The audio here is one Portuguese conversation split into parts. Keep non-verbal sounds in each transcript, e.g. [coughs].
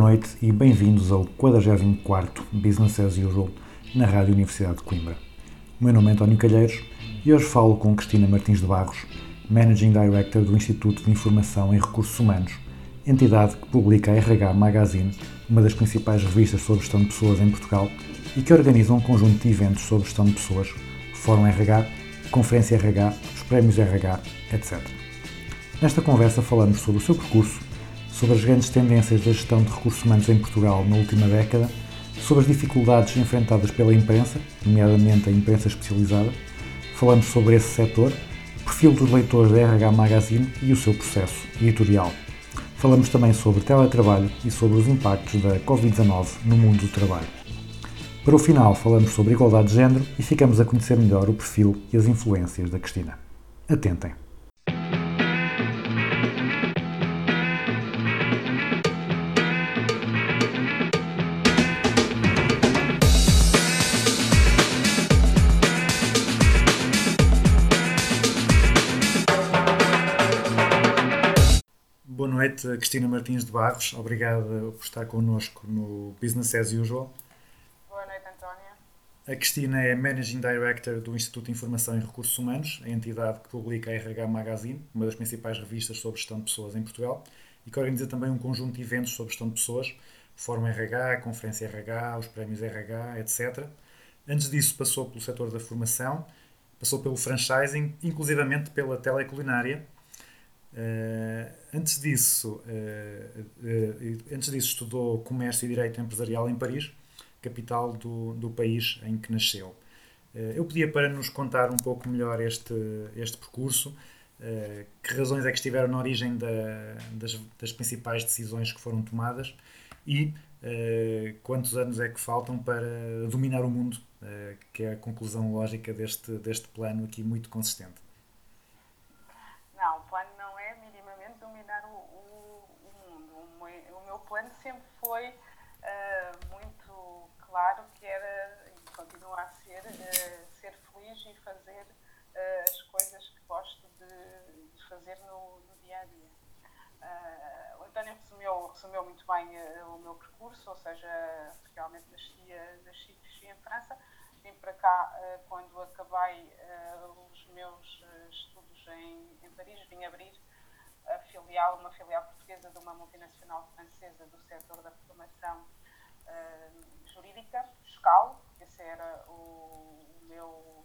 Noite e bem-vindos ao 44º Business as Usual na Rádio Universidade de Coimbra. O meu nome é António Calheiros e hoje falo com Cristina Martins de Barros, Managing Director do Instituto de Informação em Recursos Humanos, entidade que publica a RH Magazine, uma das principais revistas sobre gestão de pessoas em Portugal e que organiza um conjunto de eventos sobre gestão de pessoas, Fórum RH, Conferência RH, os Prémios RH, etc. Nesta conversa falamos sobre o seu percurso, sobre as grandes tendências da gestão de recursos humanos em Portugal na última década, sobre as dificuldades enfrentadas pela imprensa, nomeadamente a imprensa especializada. Falamos sobre esse setor, o perfil dos leitores da RH Magazine e o seu processo editorial. Falamos também sobre teletrabalho e sobre os impactos da Covid-19 no mundo do trabalho. Para o final, falamos sobre igualdade de género e ficamos a conhecer melhor o perfil e as influências da Cristina. Atentem! Noite, Cristina Martins de Barros. Obrigada por estar connosco no Business as Usual. Boa noite, Antónia. A Cristina é Managing Director do Instituto de Informação e Recursos Humanos, a entidade que publica a RH Magazine, uma das principais revistas sobre gestão de pessoas em Portugal, e que organiza também um conjunto de eventos sobre gestão de pessoas, Fórum RH, Conferência RH, os Prémios RH, etc. Antes disso, passou pelo setor da formação, passou pelo franchising, inclusivamente pela teleculinária. Eh, antes disso, eh, eh, antes disso estudou Comércio e Direito Empresarial em Paris, capital do, do país em que nasceu. Eu pedia para nos contar um pouco melhor este, este percurso, que razões é que estiveram na origem da- das, das principais decisões que foram tomadas e quantos anos é que faltam para dominar o mundo, que é a conclusão lógica deste, deste plano aqui muito consistente. 25 anos sempre foi uh, muito claro que era, e continua a ser, uh, ser feliz e fazer uh, as coisas que gosto de, de fazer no, no, dia a dia. o António resumiu, resumiu muito bem o meu percurso, ou seja, realmente nasci, nasci e cresci em França. Vim para cá quando acabei os meus estudos em, em Paris, vim abrir a filial, uma filial portuguesa de uma multinacional francesa do setor da formação ah, jurídica, fiscal. Essa era o, meu,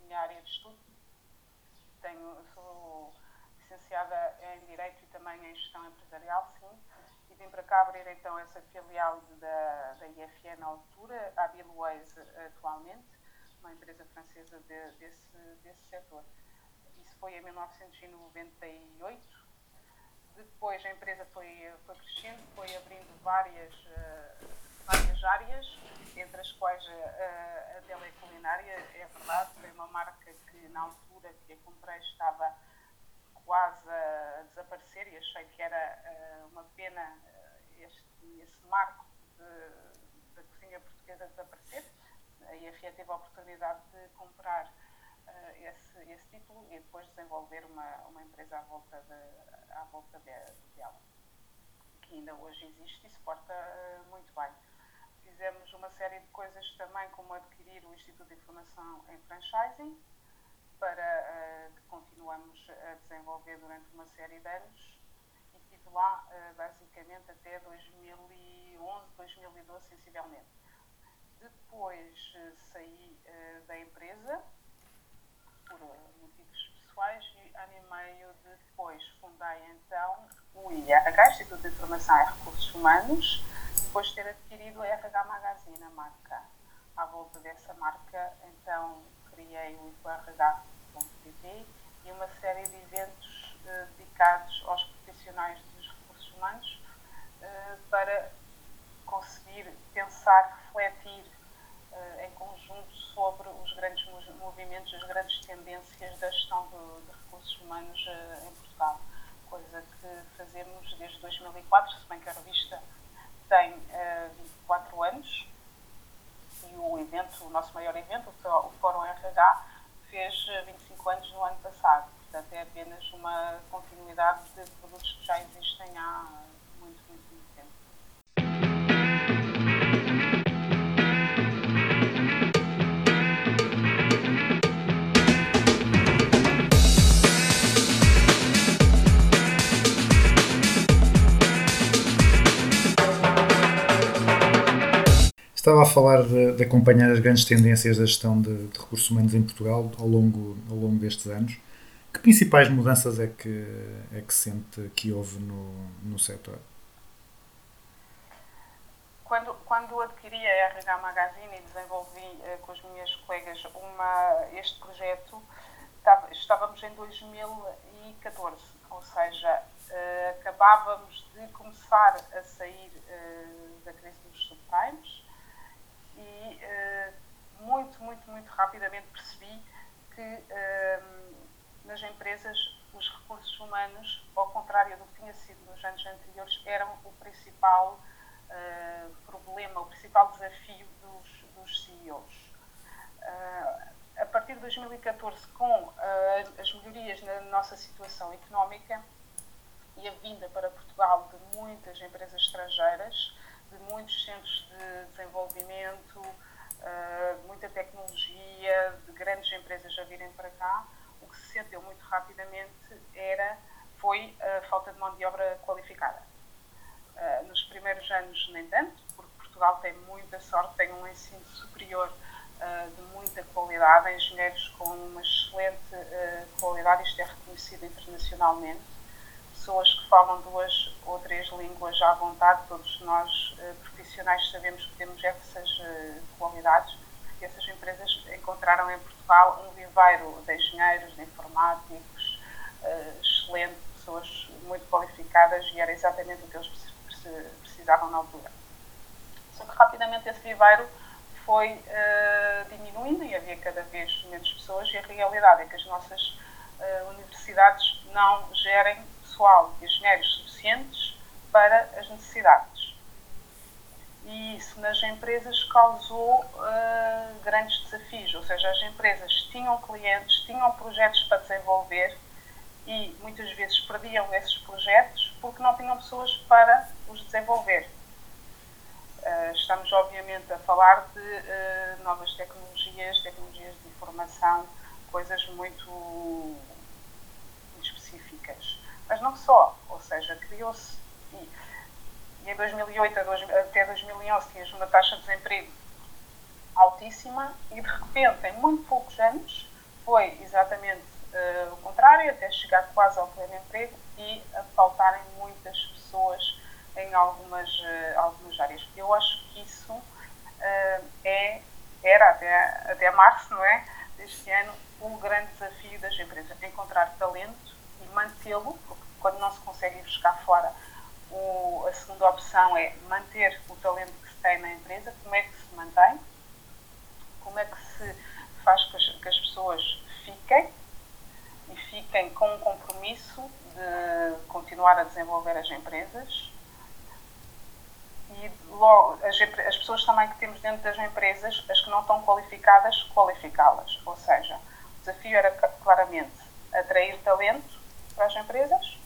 minha área de estudo. Tenho, sou licenciada em Direito e também em Gestão Empresarial, sim. E vim para cá abrir então essa filial de- da, da IFE na altura, a Bilways atualmente, uma empresa francesa de- desse, desse setor. Foi em 1998. Depois a empresa foi, foi crescendo, foi abrindo várias, eh, várias áreas, entre as quais eh, a teleculinária, é verdade, foi uma marca que na altura que a comprei estava quase a desaparecer e achei que era eh, uma pena eh, este, esse marco de- da cozinha portuguesa desaparecer. A IFE teve a oportunidade de comprar eh, esse, esse título e depois desenvolver uma, uma empresa à volta, de, à volta de- dela, que ainda hoje existe e se porta eh, muito bem. Fizemos uma série de coisas também, como adquirir o Instituto de Informação em Franchising, para eh, que continuamos a desenvolver durante uma série de anos e estive lá eh, basicamente até 2011, 2012 sensivelmente. Depois eh, saí da empresa por eh, motivos pessoais e ano e meio depois fundei então o IRH, Instituto de Informação e Recursos Humanos, depois de ter adquirido a RH Magazine, a marca. À volta dessa marca, então criei o IPRH.pt e uma série de eventos eh, dedicados aos profissionais dos recursos humanos eh, para conseguir pensar, refletir em conjunto sobre os grandes mo- movimentos, as grandes tendências da gestão de, de recursos humanos eh, em Portugal. Coisa que fazemos desde 2004, se bem que a revista tem eh, 24 anos e o evento, o nosso maior evento, o Fó- o Fórum RH, fez eh, 25 anos no ano passado. Portanto, é apenas uma continuidade de produtos que já existem há muito, muito, muito Estava a falar de, de acompanhar as grandes tendências da gestão de, de recursos humanos em Portugal ao longo, ao longo destes anos. Que principais mudanças é que, é que sente que houve no, no setor? Quando, quando adquiri a RH Magazine e desenvolvi eh, com as minhas colegas uma, este projeto, estávamos em 2014, ou seja, eh, acabávamos de começar a sair eh, da crise dos subprimes e eh, muito, muito, muito rapidamente percebi que eh, nas empresas os recursos humanos, ao contrário do que tinha sido nos anos anteriores, eram o principal eh, problema, o principal desafio dos, dos CEOs. Eh, a partir de 2014, com as melhorias na nossa situação económica e a vinda para Portugal de muitas empresas estrangeiras, de muitos centros de desenvolvimento, eh, de muita tecnologia, de grandes empresas a virem para cá, o que se sentiu muito rapidamente era, foi a falta de mão de obra qualificada. Uh, nos primeiros anos, nem tanto, porque Portugal tem muita sorte, tem um ensino superior uh, de muita qualidade, engenheiros com uma excelente qualidade, isto é reconhecido internacionalmente, pessoas que falam duas ou três línguas à vontade, todos nós uh, profissionais sabemos que temos essas uh, qualidades, porque essas empresas encontraram em Portugal um viveiro de engenheiros, de informáticos, uh, excelente, pessoas muito qualificadas e era exatamente o que eles precis- precis- precisavam na altura. Só que rapidamente esse viveiro foi uh, diminuindo e havia cada vez menos pessoas e a realidade é que as nossas uh, universidades não gerem pessoal, engenheiros suficientes para as necessidades. E isso nas empresas causou uh, grandes desafios, ou seja, as empresas tinham clientes, tinham projetos para desenvolver e muitas vezes perdiam esses projetos porque não tinham pessoas para os desenvolver. Uh, estamos, obviamente, a falar de uh, novas tecnologias, tecnologias de informação, coisas muito, não só, ou seja, criou-se. E, e em 2008 a dois- até 2011 tinhas uma taxa de desemprego altíssima e de repente, em muito poucos anos, foi exatamente eh, o contrário, até chegar quase ao pleno emprego e a faltarem muitas pessoas em algumas, eh, algumas áreas. Eu acho que isso eh, é, era até, até março, não é? Deste ano, o grande desafio das empresas, encontrar talento e mantê-lo, porque quando não se consegue ir buscar fora, o, a segunda opção é manter o talento que se tem na empresa, como é que se mantém, como é que se faz que as, que as pessoas fiquem e fiquem com um compromisso de continuar a desenvolver as empresas e logo as, as pessoas também que temos dentro das empresas, as que não estão qualificadas, qualificá-las. Ou seja, o desafio era claramente atrair talento para as empresas,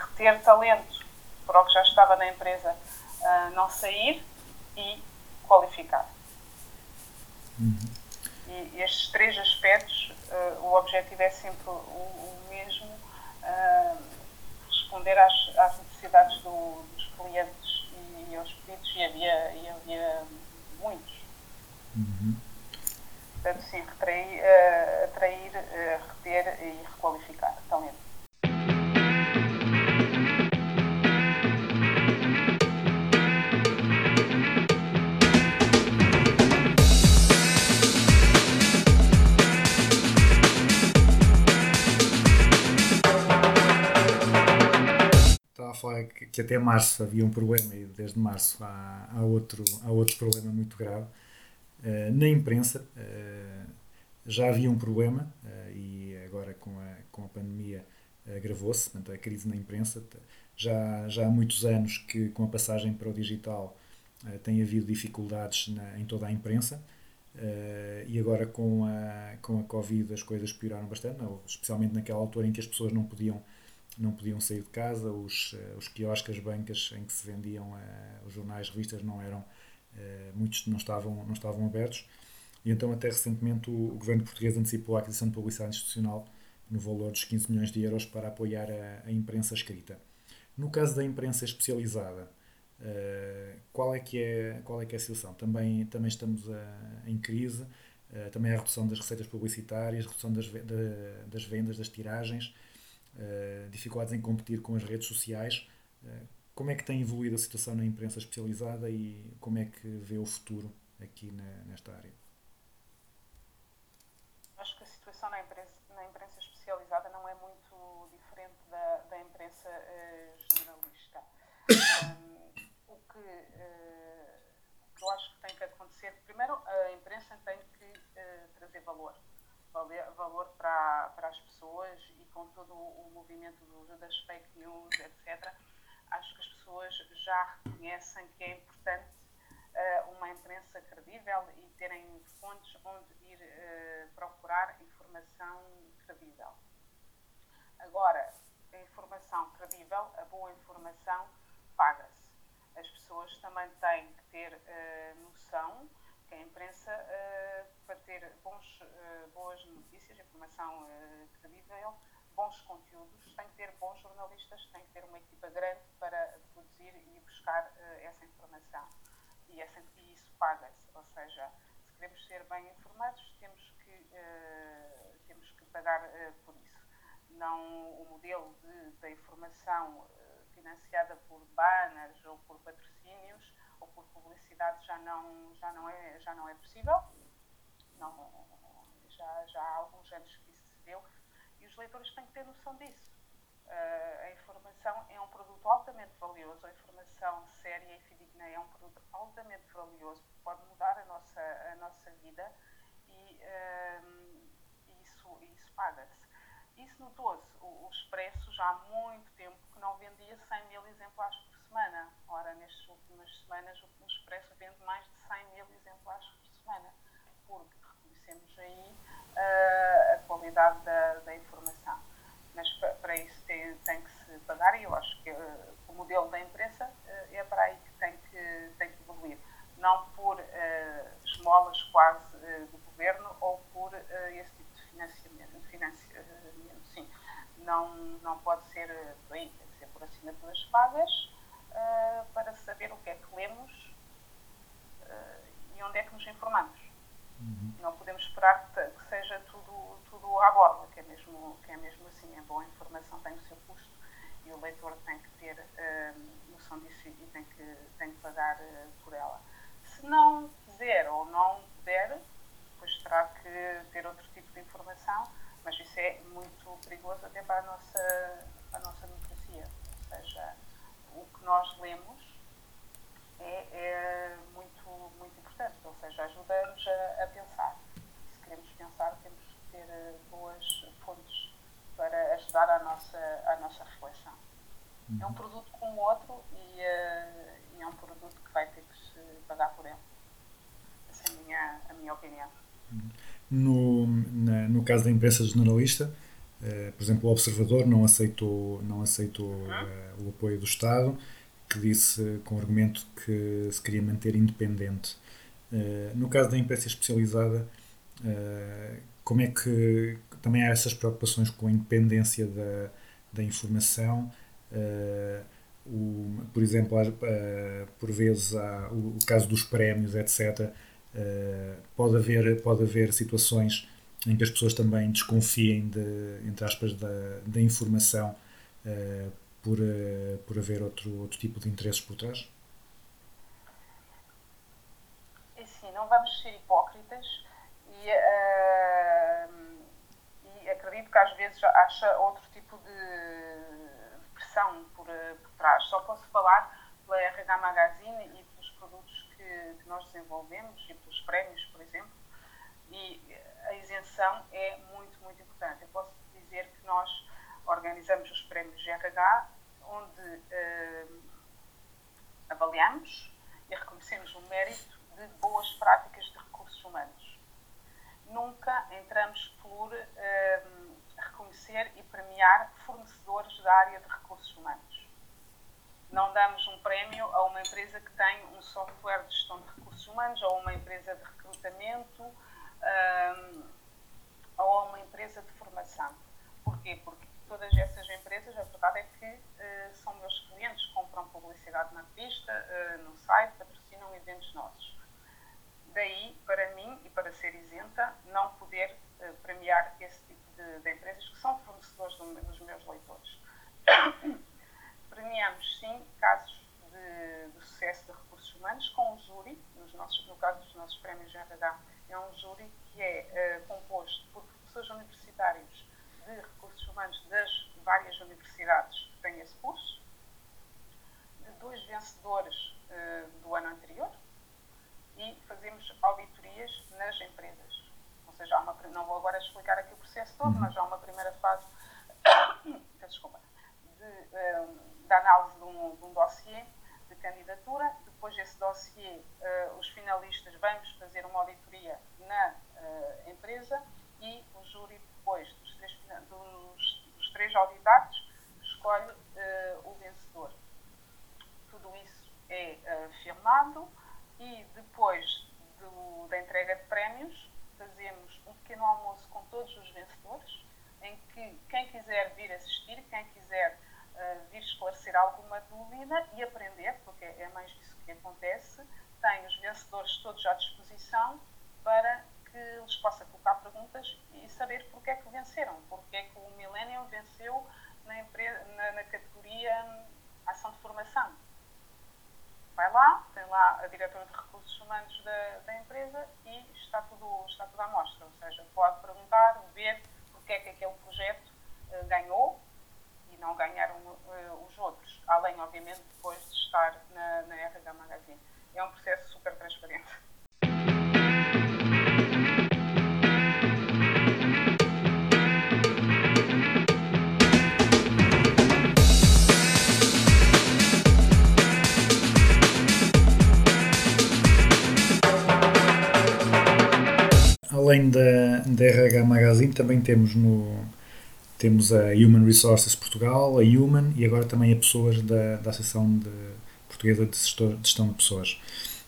reter talento para o que já estava na empresa ah, não sair e qualificar. E estes três aspectos, eh, o objetivo é sempre o, o mesmo, ah, responder às, às necessidades do- dos clientes e, aos pedidos, e havia, e havia muitos. Portanto, sim, retrair, atrair, reter e requalificar talento. Que até março havia um problema e desde março há, há, outro, há outro problema muito grave. Uh, na imprensa uh, já havia um problema uh, e agora com a, com a pandemia agravou-se, portanto, a crise na imprensa. Já, já há muitos anos que com a passagem para o digital tem havido dificuldades na, em toda a imprensa. Uh, e agora com a, com a Covid as coisas pioraram bastante, especialmente naquela altura em que as pessoas não podiam, não podiam sair de casa, os, uh, os quiosques, as bancas em que se vendiam uh, os jornais, revistas não eram, muitos não estavam, não estavam abertos. E então até recentemente o, governo português antecipou a aquisição de publicidade institucional no valor dos 15 milhões de euros para apoiar a, a imprensa escrita. No caso da imprensa especializada, Uh, qual, é que é, qual é que é a situação? Também, também estamos a, em crise, uh, também a redução das receitas publicitárias, redução das, de, das vendas, das tiragens, dificuldades em competir com as redes sociais. como é que tem evoluído a situação na imprensa especializada e como é que vê o futuro aqui na, nesta área? Acho que a situação na imprensa, na imprensa especializada não é muito diferente da, da imprensa jornalista. Um, que, uh, que eu acho que tem que acontecer. Primeiro, a imprensa tem que uh, trazer valor. Valor para, para as pessoas e com todo o movimento do, das fake news, etc. Acho que as pessoas já reconhecem que é importante uh, uma imprensa credível e terem fontes onde ir procurar informação credível. Agora, a informação credível, a boa informação, paga-se as pessoas também têm que ter uh, noção que a imprensa, uh, para ter bons, uh, boas notícias, informação credível, bons conteúdos, tem que ter bons jornalistas, tem que ter uma equipa grande para produzir e buscar essa informação. E, essa, e isso paga-se, ou seja, se queremos ser bem informados, temos que, temos que pagar por isso. Não o modelo de, da informação financiada por banners ou por patrocínios ou por publicidade já não, já não, é, já não é possível. Não, já, já há alguns anos que isso se deu e os leitores têm que ter noção disso. Uh, a informação é um produto altamente valioso, a informação séria e fidedigna é um produto altamente valioso, pode mudar a nossa, a nossa vida e uh, isso, isso paga-se. Isso notou-se. O, o Expresso já há muito tempo que não vendia 100 mil exemplares por semana. Ora, nestas últimas semanas, o Expresso vende mais de 100 mil exemplares por semana, porque reconhecemos aí uh, a qualidade da, da informação. Mas para isso tem, tem, que se pagar e eu acho que uh, o modelo da imprensa uh, é para aí que tem que, tem que evoluir. Não por esmolas quase do governo ou por esse tipo de financiamento, financiamento não, não pode ser bem, tem que ser por assinaturas pagas para saber o que é que lemos e onde é que nos informamos. Uhum. Não podemos esperar que, que, seja tudo, tudo à borda, que é, mesmo, que é mesmo assim. A boa informação tem o seu custo e o leitor tem que ter uh, noção disso e tem que, tem que pagar por ela. Se não quiser ou não puder, depois terá que ter outro tipo de informação mas isso é muito perigoso até para a nossa, para a nossa democracia. Ou seja, o que nós lemos é, é muito, muito importante, ou seja, ajuda-nos a, a, pensar. Se queremos pensar, temos que ter eh, boas fontes para ajudar a nossa, a nossa reflexão. É um produto como o outro e, uh, e, é um produto que vai ter que se pagar por ele. Essa é a minha, a minha opinião. Uhum. No, na, no caso da imprensa generalista, uh, por exemplo, o Observador não aceitou, não aceitou uh, o apoio do Estado, que disse com o argumento que se queria manter independente. Uh, no caso da imprensa especializada, como é que também há essas preocupações com a independência da, da informação? O, por exemplo, por vezes há o, caso dos prémios, etc eh, pode, haver, pode haver situações em que as pessoas também desconfiem de, entre aspas, da, da informação por, uh, por haver outro, outro tipo de interesses por trás? É sim, não vamos ser hipócritas e, uh, e acredito que às vezes acha outro tipo de pressão por, eh, por trás. Só posso falar pela RH Magazine e pelos produtos que, que nós desenvolvemos e pelos prémios, por exemplo. E a isenção é muito, muito importante. Eu posso dizer que nós organizamos os prémios de RH, onde eh, avaliamos e reconhecemos o mérito de boas práticas de recursos humanos. Nunca entramos por eh, reconhecer e premiar fornecedores da área de recursos humanos. Não damos um prémio a uma empresa que tem um software de gestão de recursos humanos, ou uma empresa de recrutamento, eh, ou a uma empresa de formação. Porquê? Porque todas essas empresas, a verdade é que eh, são meus clientes, compram publicidade na revista, eh, no site, patrocinam eventos nossos. Daí, para mim e para ser isenta, não poder eh, premiar esse tipo de, de empresas que são fornecedores do- dos meus leitores. [coughs] Premiamos, sim, casos de, de sucesso de recursos humanos com um júri, nos nossos, no caso dos nossos prémios de RH, é um júri que é composto por professores universitários de recursos humanos das várias universidades que têm esse curso, de dois vencedores eh, do ano anterior e fazemos auditorias nas empresas. Ou seja, há uma, não vou agora explicar aqui o processo todo, mas há uma primeira fase [coughs] desculpa, de, eh, da análise de um, de um dossiê de candidatura. Depois desse dossiê, eh, os finalistas vamos fazer uma auditoria na eh, empresa e o júri, depois dos três, fina- dos, dos três auditados, escolhe eh, o vencedor. Tudo isso é eh, firmado e depois do- da entrega de prémios fazemos um pequeno almoço com todos os vencedores, em que quem quiser vir assistir, quem quiser eh, vir esclarecer alguma dúvida e aprender, porque é mais isso que acontece, tem os vencedores todos à disposição para que lhes possa colocar perguntas e saber porque é que venceram, porque é que o Millennium venceu na, empre- na- na categoria Ação de Formação vai lá, tem lá a diretora de recursos humanos da, da empresa e está tudo, está tudo à mostra. Ou seja, pode perguntar, ver porque é que aquele projeto eh, ganhou e não ganharam eh, os outros. Além, obviamente, depois de estar na, na RH Magazine. É um processo super transparente. Além da, da RH Magazine, também temos no temos a Human Resources Portugal, a Human e agora também a pessoas da, da Associação de Portuguesa de, Gestão de Pessoas.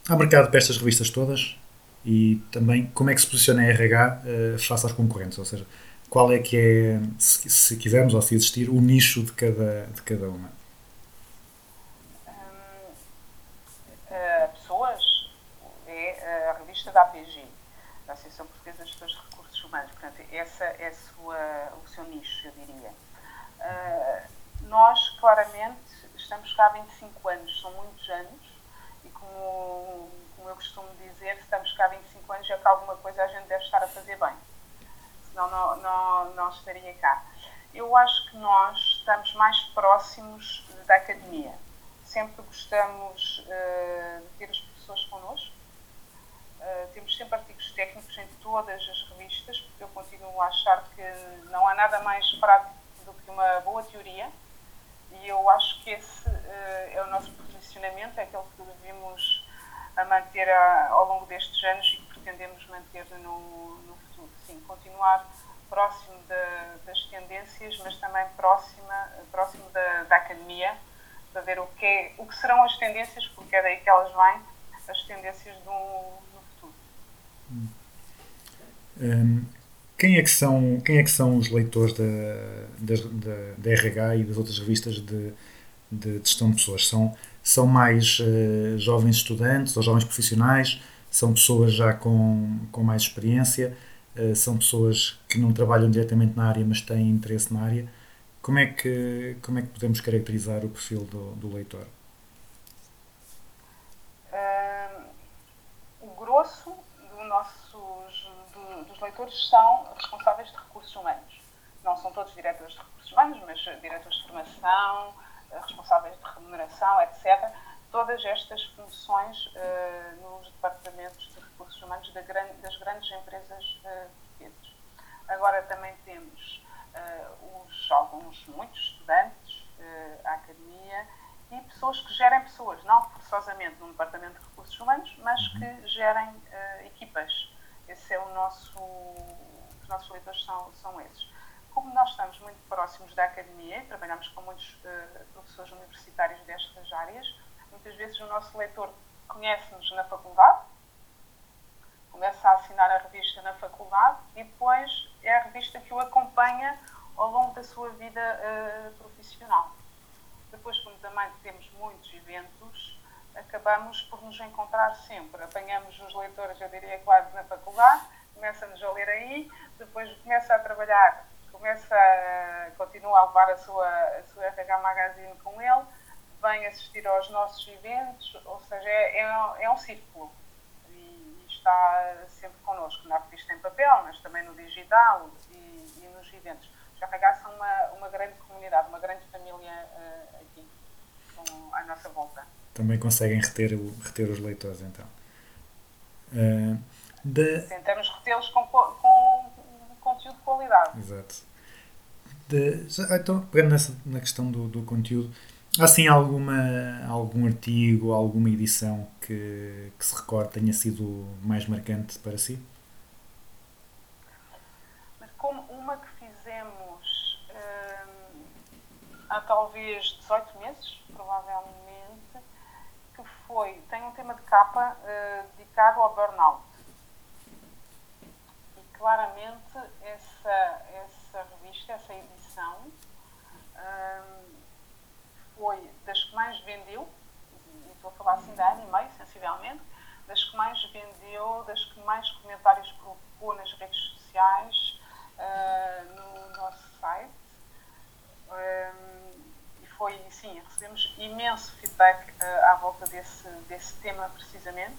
Há mercado para estas revistas todas e também como é que se posiciona a RH eh, face às concorrentes, ou seja, qual é que é, se, se quisermos ou se existir, o nicho de cada, de cada uma. Hum, eh, pessoas é a revista da APG, da Associação Portuguesa de Gestores de Recursos Humanos. Portanto, essa é sua, o seu nicho, eu diria. Eh, nós, claramente, estamos cá há 25 anos, são muitos anos, e como, como eu costumo dizer, estamos cá há 25 anos é que alguma coisa a gente deve estar a fazer bem. Senão não, não, não estaria cá. Eu acho que nós estamos mais próximos da academia. Sempre gostamos eh, de ter os professores connosco. Eh, temos sempre artigos técnicos em todas as revistas, porque eu continuo a achar que não há nada mais prático do que uma boa teoria. E eu acho que esse eh, é o nosso posicionamento, é aquele que devemos a manter a- ao longo destes anos e que pretendemos manter no, no futuro. Sim, continuar próximo da- das tendências, mas também próxima, próximo da, da academia, para ver o que, é- o que serão as tendências, porque é daí que elas vêm, as tendências do, no Hum, quem, é que são, quem é que são os leitores da, das- da, da RH e das outras revistas de, de gestão de pessoas? São, são mais eh, jovens estudantes ou jovens profissionais? São pessoas já com, com mais experiência? Eh, são pessoas que não trabalham diretamente na área, mas têm interesse na área? Como é que, como é que podemos caracterizar o perfil do, do leitor? O grosso do nossos, do- dos leitores são responsáveis de recursos humanos. Não são todos diretores de recursos humanos, mas diretores de formação, responsáveis de remuneração, etc. Todas estas funções eh, nos departamentos de recursos humanos da das grandes empresas eh, portuguesas. Agora também temos eh, os, alguns, muitos estudantes, eh, a academia e pessoas que gerem pessoas, não forçosamente num departamento de recursos humanos, mas que gerem eh, equipas. Esse é o nosso, os nossos leitores são, são esses. Como nós estamos muito próximos da academia e trabalhamos com muitos eh, professores universitários destas áreas, muitas vezes o nosso leitor conhece-nos na faculdade, começa a assinar a revista na faculdade e depois é a revista que o acompanha ao longo da sua vida eh, profissional. Depois, como também temos muitos eventos, acabamos por nos encontrar sempre. Apanhamos os leitores, eu diria, quase na faculdade, começa-nos a ler aí, depois começa a trabalhar, começa a, continua a levar a sua, a sua RH Magazine com ele, vem assistir aos nossos eventos, ou seja, é, é, um- é um círculo. E, e está sempre connosco, na revista em papel, mas também no digital e, e nos eventos. Já regaça uma, uma grande comunidade, uma grande família eh, aqui, à nossa volta. Também conseguem reter, o- reter os leitores, então. Ah, da- Tentamos retê-los com, co- com conteúdo de qualidade. Exato. De, já- então, pegando nessa, na questão do, do conteúdo, há assim alguma, algum artigo, alguma edição que, que se recorde tenha sido mais marcante para si? Como uma que fizemos hum, há talvez 18 meses, foi, tem um tema de capa eh, dedicado ao burnout. E claramente essa, essa revista, essa edição, hum, foi das que mais vendeu, e estou a falar assim da ano e meio, sensivelmente, das que mais vendeu, das que mais comentários provocou nas redes sociais, ah, no nosso site. Foi, sim, recebemos imenso feedback ah, à volta desse, desse tema precisamente,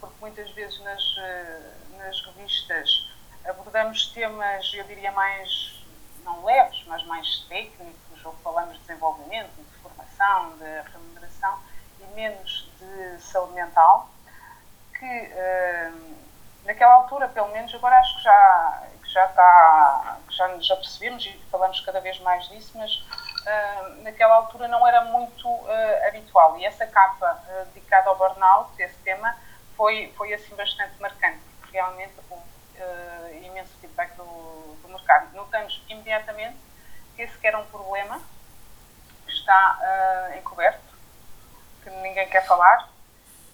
porque muitas vezes nas, ah, nas revistas abordamos temas, eu diria, mais, não leves, mas mais técnicos, ou falamos de desenvolvimento, de formação, de remuneração, e menos de saúde mental, que ah, naquela altura, pelo menos, agora acho que já, já está, que já, já percebemos e falamos cada vez mais disso, mas ah, naquela altura não era muito ah, habitual. E essa capa ah, dedicada ao burnout, esse tema, foi, foi assim bastante marcante, porque realmente houve imenso feedback do, do mercado. Notamos imediatamente que esse que era um problema que está encoberto, que ninguém quer falar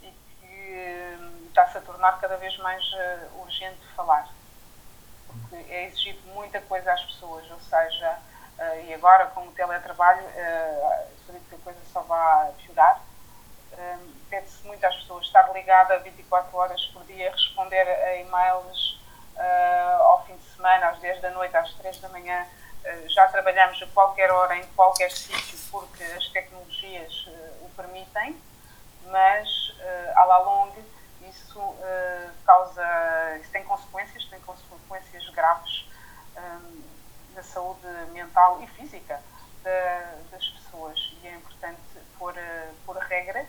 e que está-se a tornar cada vez mais urgente falar. É exigido muita coisa às pessoas, ou seja, eh, e agora com o teletrabalho, uh, acredito que a coisa só vai piorar. Hum, Pede-se muito às pessoas estar ligada 24 horas por dia, responder a e-mails eh, ao fim de semana, às 10 da noite, às 3 da manhã. Eh, já trabalhamos a qualquer hora, em qualquer sítio, porque as tecnologias eh, o permitem mas eh, à la longue isso eh, causa, isso tem consequências, tem consequências graves hum, na saúde mental e física da- das pessoas e é importante pôr, eh, pôr regras,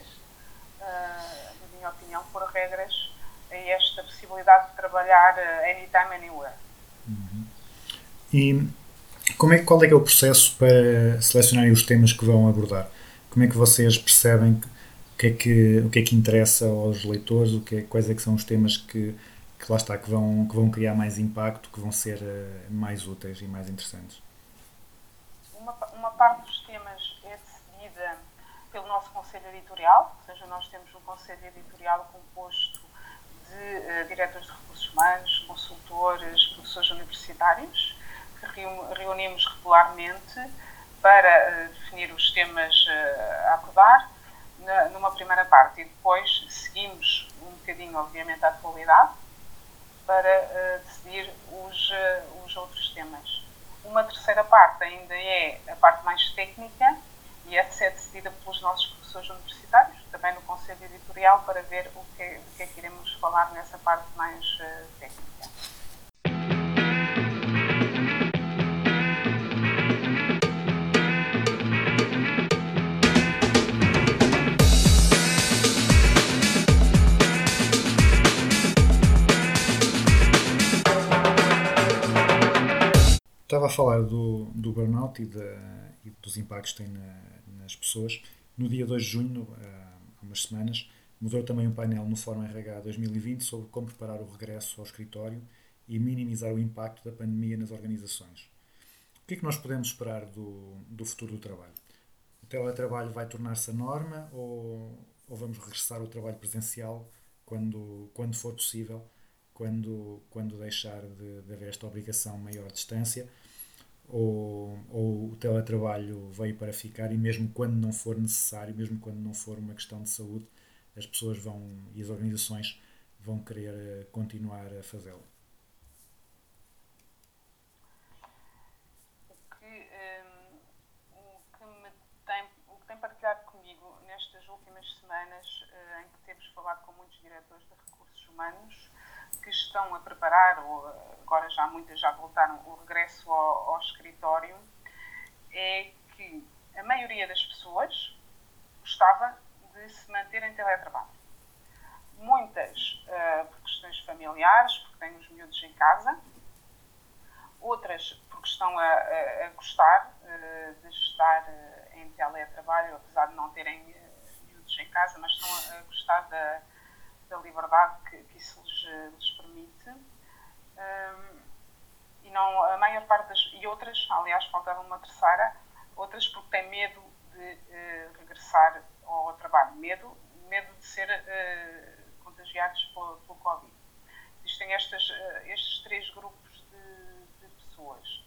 eh, na minha opinião, pôr regras a esta possibilidade de trabalhar anytime, anywhere. E como é, qual é que é o processo para selecionarem os temas que vão abordar? Como é que vocês percebem que- que é que, o que, é que interessa aos leitores, o que é, quais é que são os temas que, que lá está, que vão, que vão criar mais impacto, que vão ser eh, mais úteis e mais interessantes? Uma, uma parte dos temas é decidida pelo nosso Conselho Editorial, ou seja, nós temos um Conselho Editorial composto de eh, diretores de recursos humanos, consultores, professores universitários, que reu- reunimos regularmente para eh, definir os temas a abordar na- numa primeira parte e depois seguimos um bocadinho, obviamente, a atualidade para eh, decidir os, eh, os outros temas. Uma terceira parte ainda é a parte mais técnica e essa é decidida pelos nossos professores universitários, também no Conselho Editorial, para ver o que, é- o que é que iremos falar nessa parte mais eh, técnica. A falar do, do burnout e, da- e dos impactos que tem na- nas pessoas. No dia 2 de junho, há umas semanas, mudou também um painel no Fórum RH 2020 sobre como preparar o regresso ao escritório e minimizar o impacto da pandemia nas organizações. O que é que nós podemos esperar do, do futuro do trabalho? O teletrabalho vai tornar-se a norma ou, ou vamos regressar ao trabalho presencial quando, quando for possível, quando, quando deixar de, de haver esta obrigação maior distância? Ou, ou o teletrabalho veio para ficar e mesmo quando não for necessário, mesmo quando não for uma questão de saúde, as pessoas vão e as organizações vão querer eh, continuar a fazê-lo? Hum, o que o que tem partilhado comigo nestas últimas semanas, eh, em que temos falado com muitos diretores de humanos que estão a preparar, ou agora já muitas já voltaram, o regresso ao, ao escritório, é que a maioria das pessoas gostava de se manter em teletrabalho. Muitas eh, por questões familiares, porque têm os miúdos em casa, outras porque estão a, a- a gostar eh, de estar eh, em teletrabalho, apesar de não terem miúdos em casa, mas estão a, a gostar da, da liberdade que, que isso lhes, lhes permite. Hum, e não a maior parte das e outras, aliás, faltava uma terceira, outras porque têm medo de eh, regressar ao trabalho, medo, medo de ser eh, contagiados pelo, pelo Covid. Existem estas, eh, estes três grupos de, de pessoas.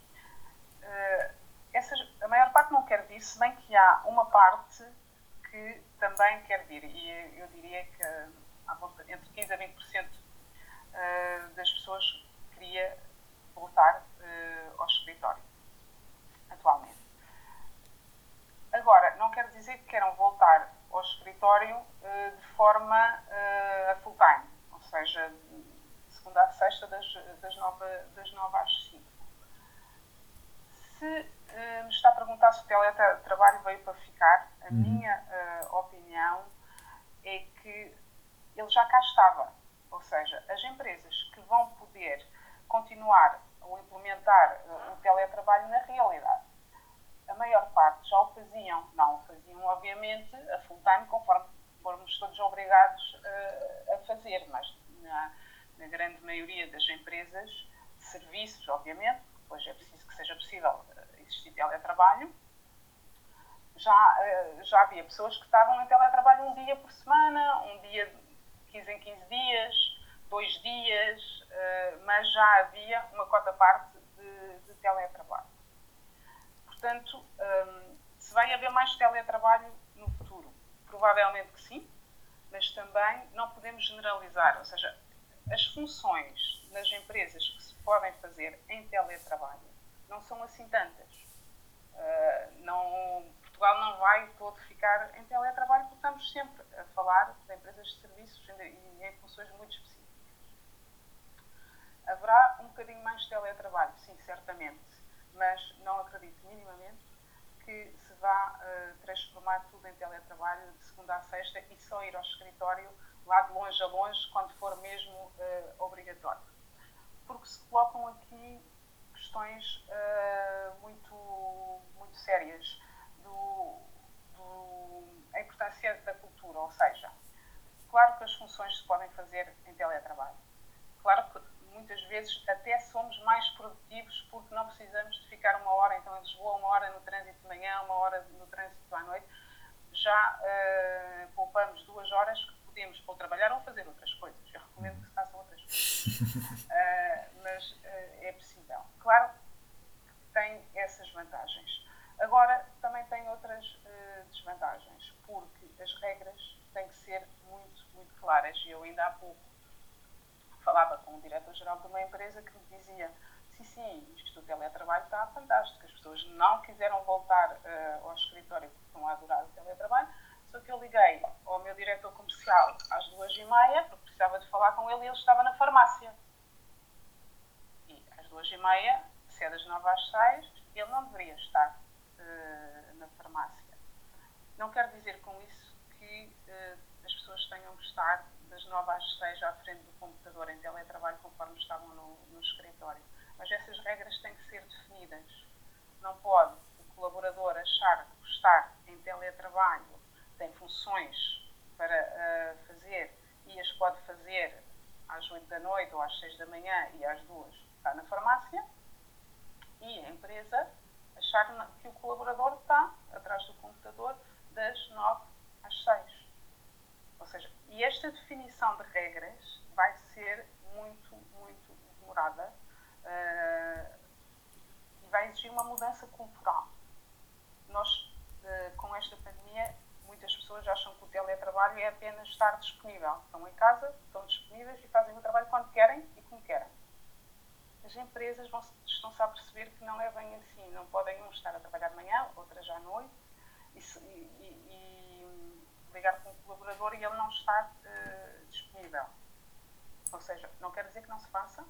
Essas, a maior parte não quer vir, se bem que há uma parte que também quer vir, e eu diria que volta, entre 15% a 20% eh, das pessoas queria voltar eh, ao escritório, atualmente. Agora, não quer dizer que queiram voltar ao escritório eh, de forma a full time, ou seja, de segunda a sexta, das, das, nove, das nove às cinco. Se me está a perguntar se o teletrabalho veio para ficar, a minha eh, opinião é que ele já cá estava. Ou seja, as empresas que vão poder continuar ou implementar eh, o teletrabalho na realidade. A maior parte já o faziam, não o faziam, obviamente, a full time, conforme formos todos obrigados eh, a fazer, mas na, na grande maioria das empresas, serviços, obviamente, depois é preciso que seja possível eh, existir teletrabalho, já, já havia pessoas que estavam em teletrabalho um dia por semana, um dia 15 em 15 dias, dois dias, eh, mas já havia uma cota parte de, de teletrabalho. Portanto, hum, se vai haver mais teletrabalho no futuro, provavelmente que sim, mas também não podemos generalizar, ou seja, as funções nas empresas que se podem fazer em teletrabalho não são assim tantas. Uh, não, Portugal não vai todo ficar em teletrabalho porque estamos sempre a falar de empresas de serviços e em funções muito específicas. Haverá um bocadinho mais de teletrabalho, sim, certamente, mas não acredito minimamente que se vá uh, transformar tudo em teletrabalho de segunda a sexta e só ir ao escritório lá de longe a longe quando for mesmo uh, obrigatório. Porque se colocam aqui questões uh, muito, muito sérias do, do, a importância da cultura, ou seja, claro que as funções se podem fazer em teletrabalho. Claro que muitas vezes até somos mais produtivos porque não precisamos de ficar uma hora então em Lisboa, uma hora no trânsito de manhã, uma hora no trânsito à noite. Já uh, poupamos duas horas que podemos ou trabalhar ou fazer outras coisas. Eu recomendo que se façam outras coisas. uh, [laughs] mas uh, é possível. Claro que tem essas vantagens. Agora, também tem outras desvantagens, porque as regras têm que ser muito, muito claras. E eu ainda há pouco falava com o diretor-geral de uma empresa que me dizia sim, sim, isto do teletrabalho está fantástico, as pessoas não quiseram voltar uh, ao escritório porque estão a adorar o teletrabalho, só que eu liguei ao meu diretor comercial às duas e meia, porque precisava de falar com ele e ele estava na farmácia. E às duas e meia, se é das nove às seis, ele não deveria estar uh, na farmácia. Não quero dizer com isso que uh, as pessoas tenham que estar das 9 às 6 à frente do computador em teletrabalho conforme estavam no, no escritório. mas essas regras têm que ser definidas. Não pode o colaborador achar que estar em teletrabalho tem funções para ah, fazer e as pode fazer às 8 da noite ou às 6 da manhã e às 2 está na farmácia e a empresa que o colaborador está atrás do computador das 9 às 6. Ou seja, e esta definição de regras vai ser muito, muito demorada eh, e vai exigir uma mudança cultural. Nós, eh, com esta pandemia, muitas pessoas acham que o teletrabalho é apenas estar disponível. Estão em casa, estão disponíveis e fazem o trabalho quando querem e como querem. As empresas vão, estão-se a perceber que não é bem assim. Não podem um estar a trabalhar de manhã, outras à noite, e, e- e- ligar com o colaborador e ele não estar eh, disponível. Ou seja, não quer dizer que não se faça,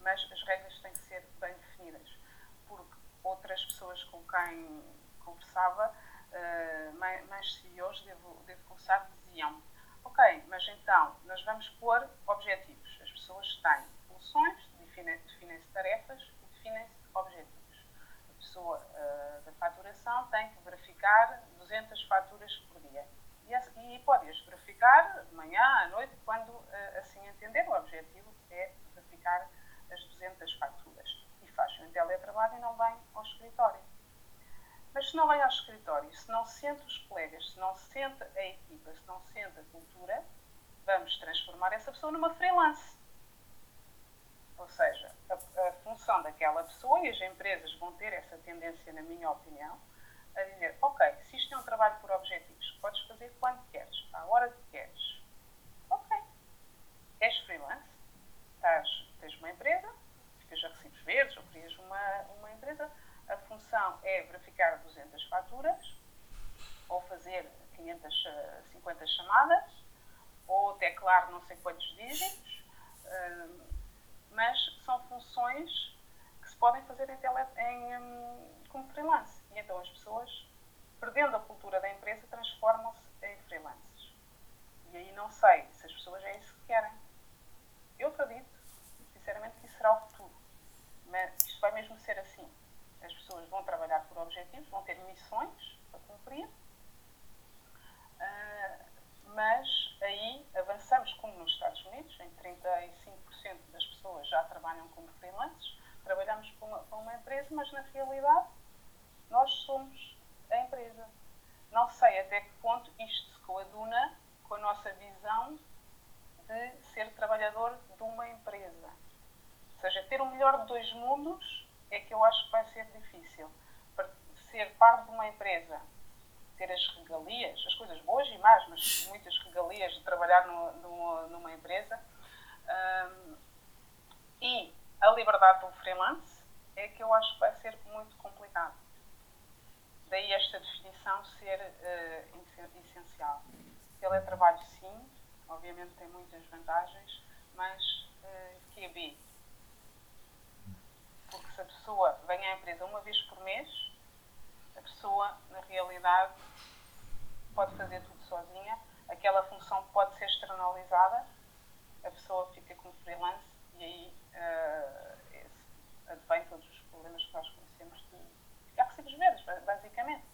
mas as regras têm que ser bem definidas. Porque outras pessoas com quem conversava, mai- mais CEOs, devo, devo confessar, diziam: Ok, mas então nós vamos pôr objetivos. As pessoas têm funções, definem-se tarefas e definem-se objetivos. A pessoa eh, da faturação tem que verificar 200 faturas por dia. E, e pode-as verificar de manhã, à noite, quando eh, assim entender. O objetivo é verificar as 200 faturas. E faz-o em teletrabalho e não vem ao escritório. Mas se não vem ao escritório, se não sente os colegas, se não sente a equipa, se não sente a cultura, vamos transformar essa pessoa numa freelance. Ou seja, a, a função daquela pessoa, e as empresas vão ter essa tendência, na minha opinião, a dizer, ok, se isto é um trabalho por objetivos, podes fazer quando queres, à hora que queres. Ok. És freelance, estás, tens uma empresa, ficas a recibos verdes ou crias uma, uma empresa, a função é verificar 200 faturas, ou fazer 550 chamadas, ou teclar não sei quantos dígitos, hum, mas são funções que se podem fazer em, tele, em, hum, como freelance. E então as pessoas, perdendo a cultura da empresa, transformam-se em freelances. E aí não sei se as pessoas é isso que querem. Eu acredito, sinceramente, que isso será o futuro. Mas isto vai mesmo ser assim. As pessoas vão trabalhar por objetivos, vão ter missões para cumprir, ah, mas aí avançamos como nos Estados Unidos, em 35% das pessoas já trabalham como freelancers, trabalhamos para uma, uma empresa, mas na realidade nós somos a empresa. Não sei até que ponto isto se coaduna com a nossa visão de ser trabalhador de uma empresa. Ou seja, ter o melhor de dois mundos é que eu acho que vai ser difícil. Ser parte de uma empresa, ter as regalias, as coisas boas e más, mas muitas regalias de trabalhar no- numa, numa empresa, hum, e a liberdade do freelance, é que eu acho que vai ser muito complicado. Daí esta definição ser essen- essencial. Teletrabalho, sim, obviamente tem muitas vantagens, mas eh, QB. Porque se a pessoa vem à empresa uma vez por mês, a pessoa, na realidade, pode fazer tudo sozinha, aquela função pode ser externalizada, a pessoa fica como freelance e aí esse- advém todos os problemas que nós conhecemos de ficar recibos verdes, ba- basicamente.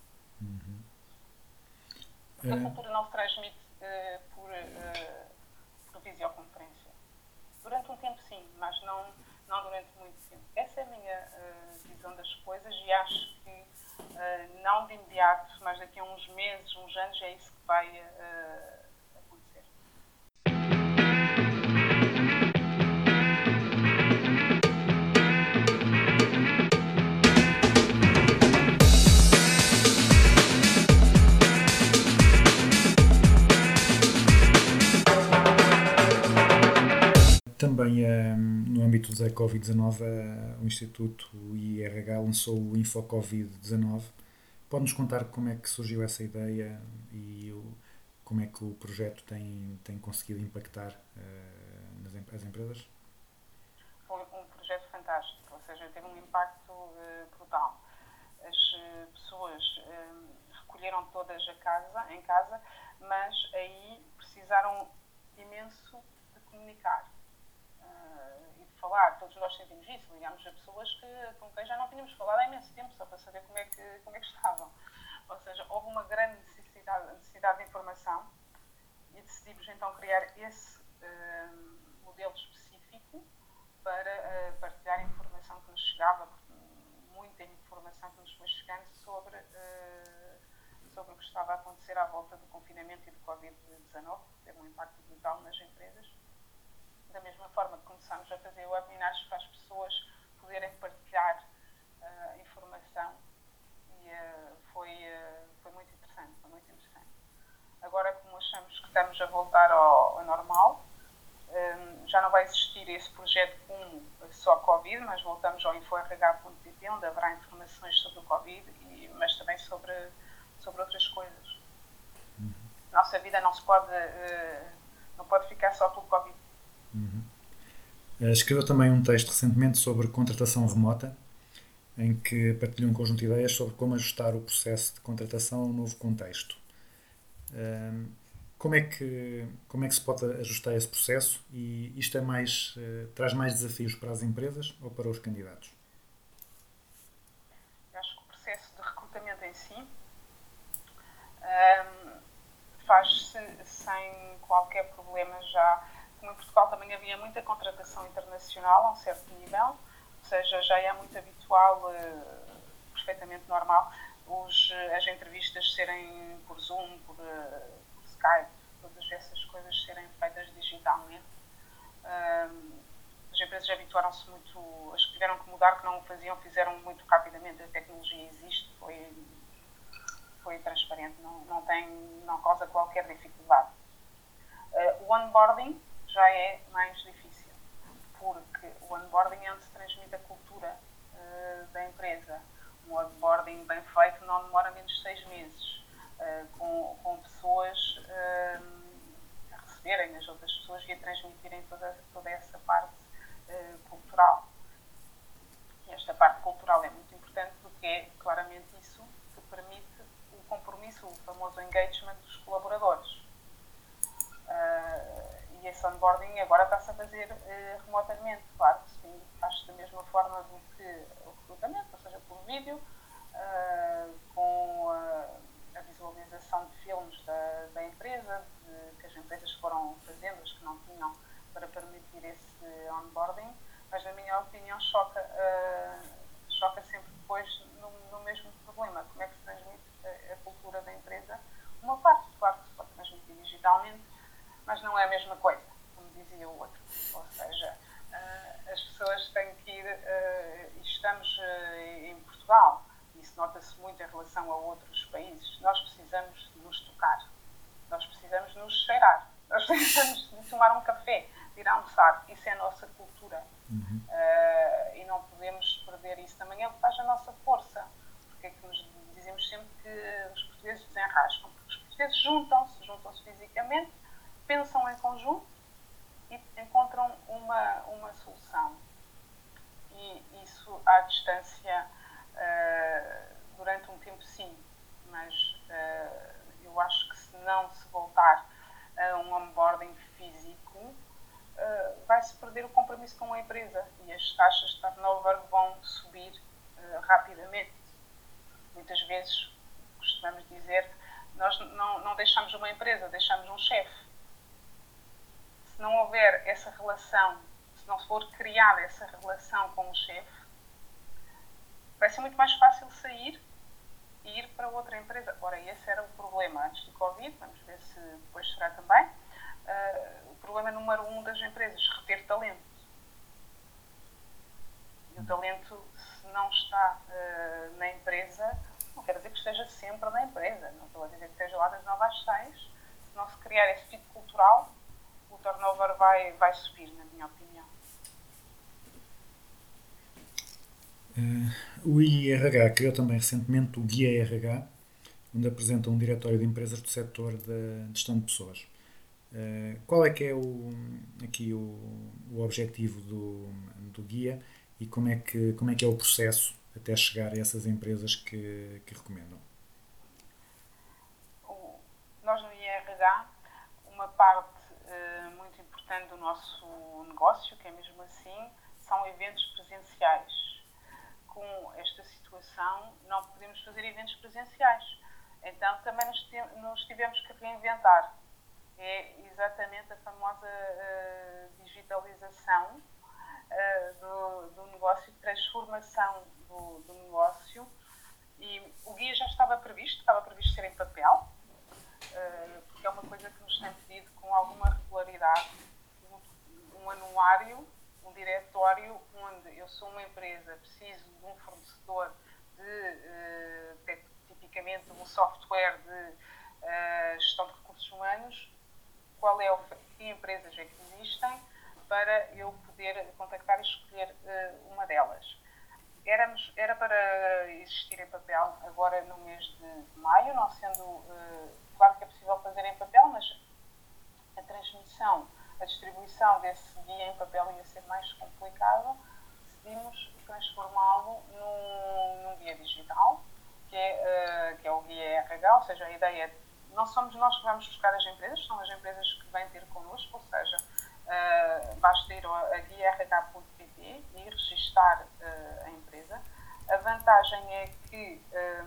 Porque a Eh, cultura não se transmite eh, por, eh, por videoconferência. Durante um tempo, sim, mas não, não durante muito tempo. Essa é a minha eh, visão das coisas e acho que não de imediato, mas daqui a uns meses, uns anos, é isso que vai Também eh, no âmbito da Covid-19, eh, o Instituto IRH lançou o InfoCovid-19. Pode-nos contar como é que surgiu essa ideia e como é que o projeto tem, tem conseguido impactar eh, as empresas? Foi um projeto fantástico, ou seja, teve um impacto brutal. As pessoas recolheram todas a casa, em casa, mas aí precisaram imenso de comunicar. Ah, e de falar, todos nós sentimos isso, ligámos a pessoas que, com quem já não tínhamos falado há imenso tempo, só para saber como é que, como é que estavam. Ou seja, houve uma grande necessidade, necessidade de informação e decidimos então criar esse eh, modelo específico para eh, partilhar informação que nos chegava, muita informação que nos foi chegando sobre, eh, sobre o que estava a acontecer à volta do confinamento e do Covid-19, que teve um impacto brutal nas empresas. Da mesma forma que começámos a fazer webinars para as pessoas poderem partilhar eh, informação e eh, foi, eh, foi muito interessante, foi muito interessante. Agora, como achamos que estamos a voltar ao, ao normal, hum, já não vai existir esse projeto como só Covid, mas voltamos ao infoRH.pt, onde haverá informações sobre o Covid, e, mas também sobre, sobre outras coisas. Nossa vida não se pode, não pode ficar só pelo Covid. Eh, Escreveu também um texto recentemente sobre contratação remota, em que partilhou um conjunto de ideias sobre como ajustar o processo de contratação a um novo contexto. Ehm, Como é que, como é que se pode ajustar esse processo e isto é mais, eh, traz mais desafios para as empresas ou para os candidatos? Acho que o processo de recrutamento em si hum, faz-se sem qualquer problema já. Como em Portugal também havia muita contratação internacional a um certo nível, ou seja, já é muito habitual, eh, perfeitamente normal, os, eh, as entrevistas serem por Zoom, por, eh, por Skype, todas essas coisas serem feitas digitalmente. As empresas habituaram-se muito, as que tiveram que mudar, que não o faziam, fizeram muito rapidamente. A tecnologia existe, foi, foi transparente, não, não, tem, não causa qualquer dificuldade. Eh, o onboarding já é mais difícil, porque o onboarding é onde se transmite a cultura eh, da empresa. Um onboarding bem feito não demora menos de seis meses, eh, com, com pessoas eh, a receberem as outras pessoas e a transmitirem toda, toda essa parte eh, cultural. E esta parte cultural é muito importante porque é claramente isso que permite o compromisso, o famoso engagement dos colaboradores. Ah, e esse está-se a fazer eh, remotamente, claro que sim, faz-se da mesma forma do que o recrutamento, ou seja, por vídeo, ah, com a, a visualização de filmes da, da empresa, de- que as empresas foram fazendo, as que não tinham, para permitir esse onboarding, mas na minha opinião choca, ah, choca sempre depois no, no mesmo problema, como é que se transmite a, a cultura da empresa. Uma parte, claro que se pode transmitir digitalmente, mas não é a mesma coisa, como dizia o outro. Ou seja, ah, as pessoas têm que ir, ah, e estamos ah, em Portugal, e isso nota-se muito em relação a outros países, nós precisamos de nos tocar, nós precisamos de nos cheirar, nós precisamos de tomar um café, de ir almoçar, isso é a nossa cultura. Ah, e não podemos perder isso também, é o que faz a nossa força. Porque é que nos dizemos sempre que os portugueses desenrascam? Porque os portugueses juntam-se, juntam-se fisicamente, pensam em conjunto e encontram uma, uma solução. E isso à distância, ah, durante um tempo, sim, mas ah, eu acho que se não se voltar a um onboarding físico, uh, vai-se perder o compromisso com a empresa e as taxas de turnover vão subir uh, rapidamente. Muitas vezes costumamos dizer nós não, não deixamos uma empresa, deixamos um chefe. Se não houver essa relação, se não for criada essa relação com o chefe, vai ser muito mais fácil sair e ir para outra empresa. Ora, esse era o problema antes do Covid, vamos ver se depois será também. Uh, o problema número um das empresas, reter talento. E o talento, se não está uh, na empresa, quer dizer que esteja sempre na empresa. Não estou a dizer que esteja lá das 9 às 6. Se não se criar esse fit cultural, o turnover vai, vai subir, na minha opinião. Eh, O IRH criou também recentemente o Guia RH, onde apresenta um diretório de empresas do setor da gestão de pessoas. Eh, Qual é que é o, aqui o, o objetivo do, do guia e como é, que, como é que é o processo até chegar a essas empresas que, que recomendam? Nós no IRH, uma parte eh, muito importante do nosso negócio, que é mesmo assim, são eventos presenciais. Com esta situação, não podemos fazer eventos presenciais. Então, também nos, nos tivemos que reinventar. É exatamente a famosa eh, digitalização eh, do, do negócio, transformação do, do negócio. E o guia já estava previsto, estava previsto ser em papel, eh, porque é uma coisa que nos tem pedido com alguma regularidade um, anuário, um diretório onde eu sou uma empresa, preciso de um fornecedor de, eh, te- tipicamente, um software de eh, gestão de recursos humanos, qual é o, que empresas é que existem para eu poder contactar e escolher eh, uma delas. Éramos, era para existir em papel agora no mês de maio, não sendo, eh, claro que é possível fazer em papel, mas a transmissão, a distribuição desse guia em papel ia ser mais complicada, decidimos transformá-lo num, num guia digital, que é, eh, que é o guia RH, ou seja, a ideia é não somos nós que vamos buscar as empresas, são as empresas que vêm ter connosco, ou seja, eh, basta ir a, guiarh.pt e registar eh, a empresa. A vantagem é que eh,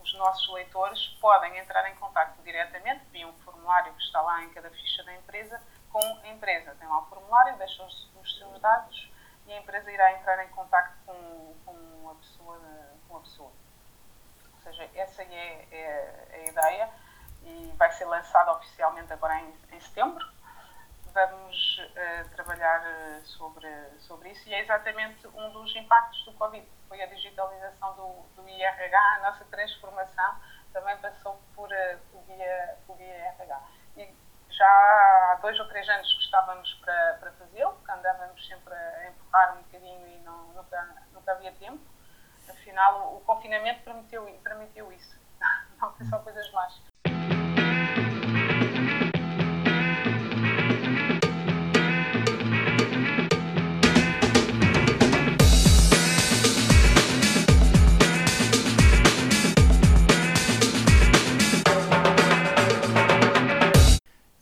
os nossos leitores podem entrar em contato diretamente via um formulário que está lá em cada ficha da empresa com a empresa. Tem lá o formulário, deixa os, os seus dados e a empresa irá entrar em contato com, com, a, pessoa, com a pessoa. Ou seja, essa é, é a ideia e vai ser lançado oficialmente agora em, em setembro. Vamos eh, trabalhar eh, sobre, sobre isso e é exatamente um dos impactos do Covid. Foi a digitalização do, do IRH, a nossa transformação também passou por, por, via, via IRH. E já há dois ou três anos que estávamos para, para fazê-lo, porque andávamos sempre a empurrar um bocadinho e não, nunca, nunca havia tempo. Afinal, o, confinamento permitiu, permitiu isso. [laughs] Não só coisas más.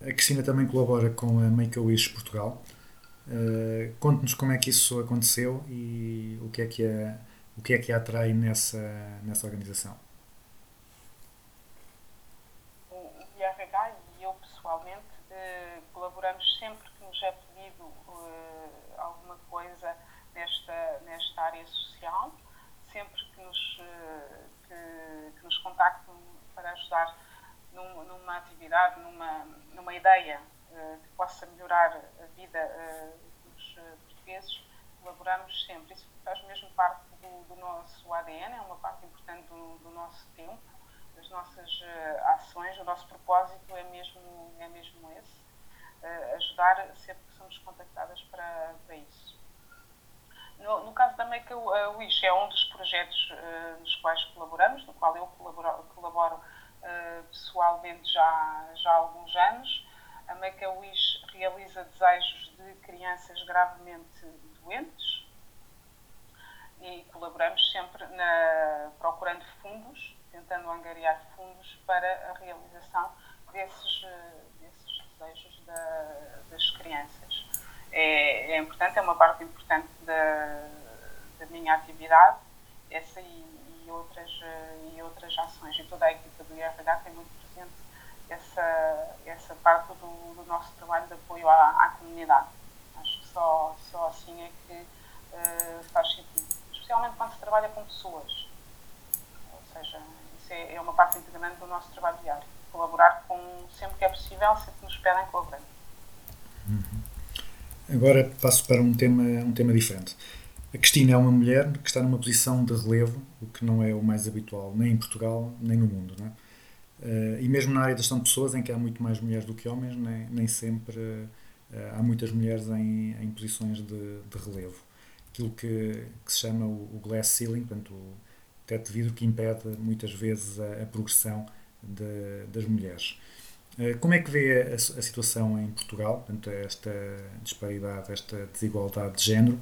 A Cristina também colabora com a Make-A-Wish Portugal. Uh, Conte-nos como é que isso aconteceu e o que é que a, o que é que a atrai nessa, nessa organização. o IRH e eu pessoalmente eh, colaboramos sempre que nos é pedido eh, alguma coisa nesta, nesta área social, sempre que nos, que, que nos contactam para ajudar num- numa atividade, numa, numa ideia eh, que possa melhorar a vida eh, dos eh, portugueses, colaboramos sempre. Isso faz mesmo parte do, do nosso ADN, é uma parte importante do, do nosso tempo as nossas ações, o nosso propósito é mesmo, é mesmo esse, ajudar sempre que somos contactadas para, para isso. No, no caso da Make a Wish, é um dos projetos eh, nos quais colaboramos, no qual eu colaboro, colaboro pessoalmente já, já há alguns anos. A Make a Wish realiza desejos de crianças gravemente doentes, e colaboramos sempre na, procurando fundos, tentando angariar fundos para a realização desses, eh, desses desejos da, das crianças. É, é importante, é uma parte importante da, da minha atividade, essa e, e outras, eh, e outras ações. E toda a equipa do IRH tem muito presente essa, essa parte do, do nosso trabalho de apoio à, à comunidade. Acho que só, só assim é que eh, faz sentido. Especialmente quando se trabalha com pessoas. Ou seja, isso é, é uma parte integrante do nosso trabalho diário. Colaborar com, sempre que é possível, sempre que nos pedem, colaboramos. Agora passo para um tema, um tema diferente. A Cristina é uma mulher que está numa posição de relevo, o que não é o mais habitual nem em Portugal nem no mundo. Não é? Eh, e mesmo na área da gestão de pessoas, em que há muito mais mulheres do que homens, nem, nem sempre eh, há muitas mulheres em, em posições de, de relevo. Aquilo que, que se chama o, o glass ceiling, portanto, o teto de vidro que impede muitas vezes a, a progressão de- das mulheres. Eh, Como é que vê a, a situação em Portugal, portanto, esta disparidade, esta desigualdade de género,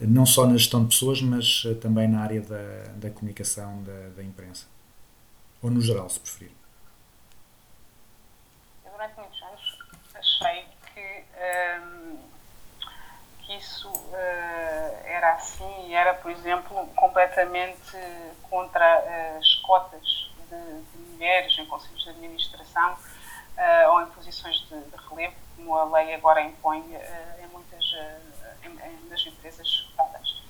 não só na gestão de pessoas, mas eh, também na área da, da comunicação da, da imprensa? Ou no geral, se preferir. Eu durante muitos anos achei que, hum, que isso eh, era assim e era, por exemplo, completamente contra eh, as cotas de, de mulheres em conselhos de administração eh, ou em posições de, de relevo, como a lei agora impõe eh, em muitas das empresas cotadas.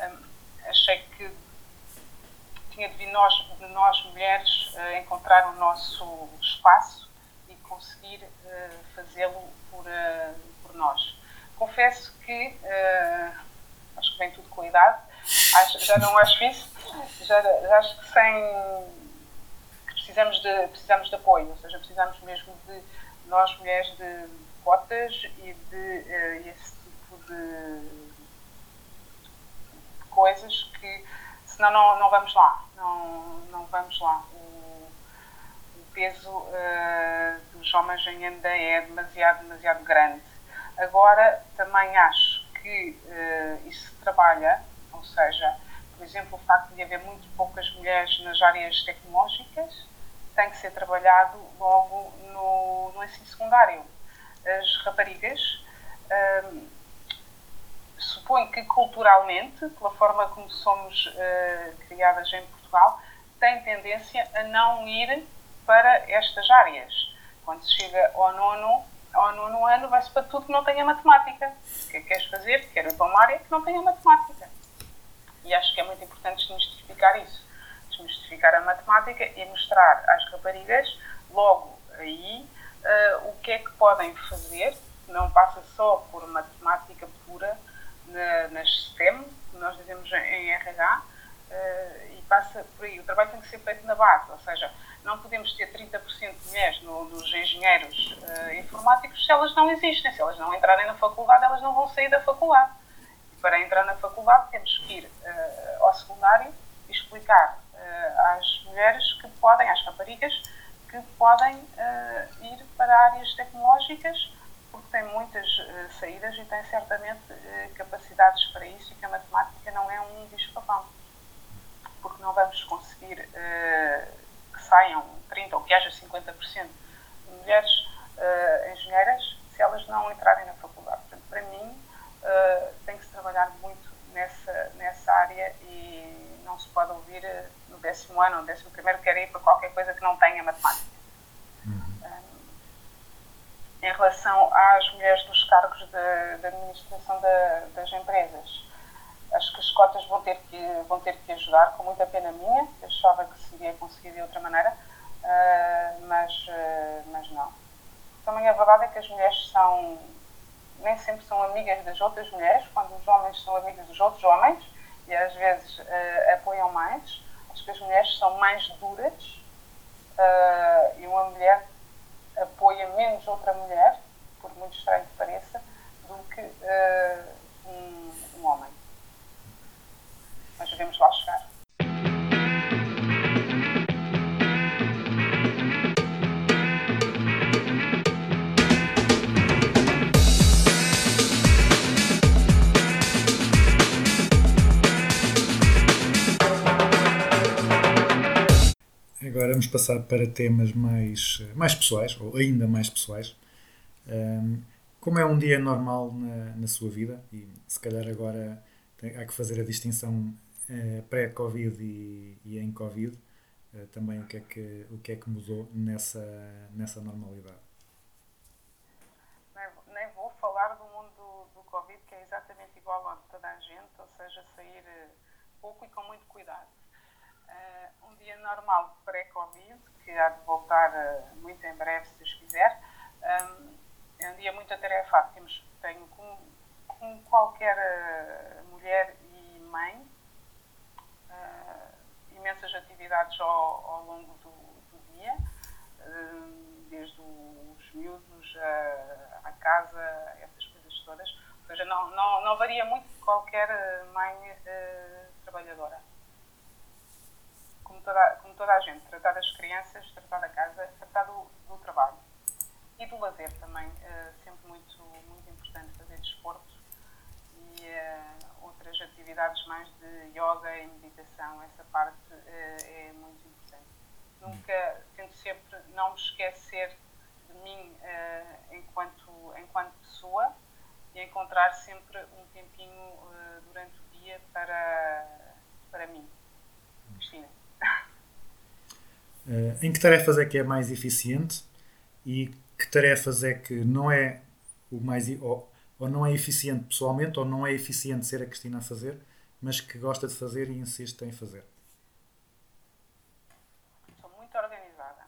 Hum, achei que tinha de vir nós, de nós mulheres eh, encontrar o nosso espaço e conseguir eh, fazê-lo por, eh, por nós. Confesso que acho que vem tudo com a idade, acho- já não acho isso, já, já acho que sem que precisamos de, precisamos de apoio, ou seja, precisamos mesmo de nós mulheres de cotas e de tipo de coisas que senão não, não vamos lá, não, não vamos lá. O, o peso eh, dos homens ainda é demasiado, demasiado grande. Agora, também acho que eh, isso se trabalha, ou seja, por exemplo, o facto de haver muito poucas mulheres nas áreas tecnológicas tem que ser trabalhado logo no, no ensino secundário. As raparigas hum, suponho que culturalmente, pela forma como somos eh, criadas em Portugal, têm tendência a não ir para estas áreas. Quando se chega ao nono, ao nono ano, vai-se para tudo que não tenha matemática. O que é que queres fazer? Quero ir para uma área que não tenha matemática. E acho que é muito importante desmistificar isso. Desmistificar a matemática e mostrar às raparigas, logo aí, eh, o que é que podem fazer. Não passa só por matemática pura na, nas STEM, nós dizemos em RH, eh, e passa por aí. O trabalho tem que ser feito na base, ou seja, não podemos ter 30% de mulheres no, nos engenheiros eh, informáticos se elas não existem. Se elas não entrarem na faculdade, elas não vão sair da faculdade para entrar na faculdade temos que ir eh, ao secundário e explicar às mulheres que podem, às raparigas, que podem ir para áreas tecnológicas têm muitas eh, saídas e têm certamente eh, capacidades para isso e que a matemática não é um bicho-papão. Porque não vamos conseguir eh, que saiam 30% ou que haja 50% de mulheres engenheiras se elas não entrarem na faculdade. Portanto, para mim, Uh, tem que se trabalhar muito nessa, nessa área e não se pode ouvir uh, no décimo ano ou no décimo primeiro querer ir para qualquer coisa que não tenha matemática. Em relação às mulheres dos cargos de, de administração da, das empresas, acho que as cotas vão ter que, vão ter que ajudar, com muita pena minha, eu achava que se iria conseguir de outra maneira, uh, mas, mas não. Também a verdade é que as mulheres são nem sempre são amigas das outras mulheres, quando os homens são amigos dos outros homens e às vezes uh, apoiam mais. Acho que as mulheres são mais duras uh, e uma mulher apoia menos outra mulher, por muito estranho que pareça, do que uh, um, um homem. Mas devemos lá chegar. Agora vamos passar para temas mais, mais pessoais, ou ainda mais pessoais. Um, como é um dia normal na, na sua vida, e se calhar agora tem, há que fazer a distinção uh, pré-Covid e, e, em Covid, uh, também o que, é que, o que é que mudou nessa, nessa normalidade? Nem, vou falar do mundo do, do Covid, que é exatamente igual a toda a gente, ou seja, sair pouco e com muito cuidado. Dia normal pré-Covid, que há de voltar uh, muito em breve, se Deus quiser. É um dia muito atarefado. Temos, tenho, como, qualquer uh, mulher e mãe, imensas atividades ao, ao longo do, do dia, desde os miúdos à, casa, essas coisas todas. Ou seja, não, não, não varia muito qualquer mãe trabalhadora toda, como toda a gente, tratar das crianças, tratar da casa, tratar do, do trabalho e do lazer também, uh, sempre muito, muito importante fazer desporto e uh, outras atividades mais de yoga e meditação, essa parte uh, é muito importante. Nunca, tento sempre não me esquecer de mim enquanto, enquanto pessoa e encontrar sempre um tempinho durante o dia para, para mim. Cristina. Eh, em que tarefas é que é mais eficiente e que tarefas é que não é o mais ou, ou não é eficiente pessoalmente ou não é eficiente ser a Cristina a fazer, mas que gosta de fazer e insiste em fazer. Sou muito organizada,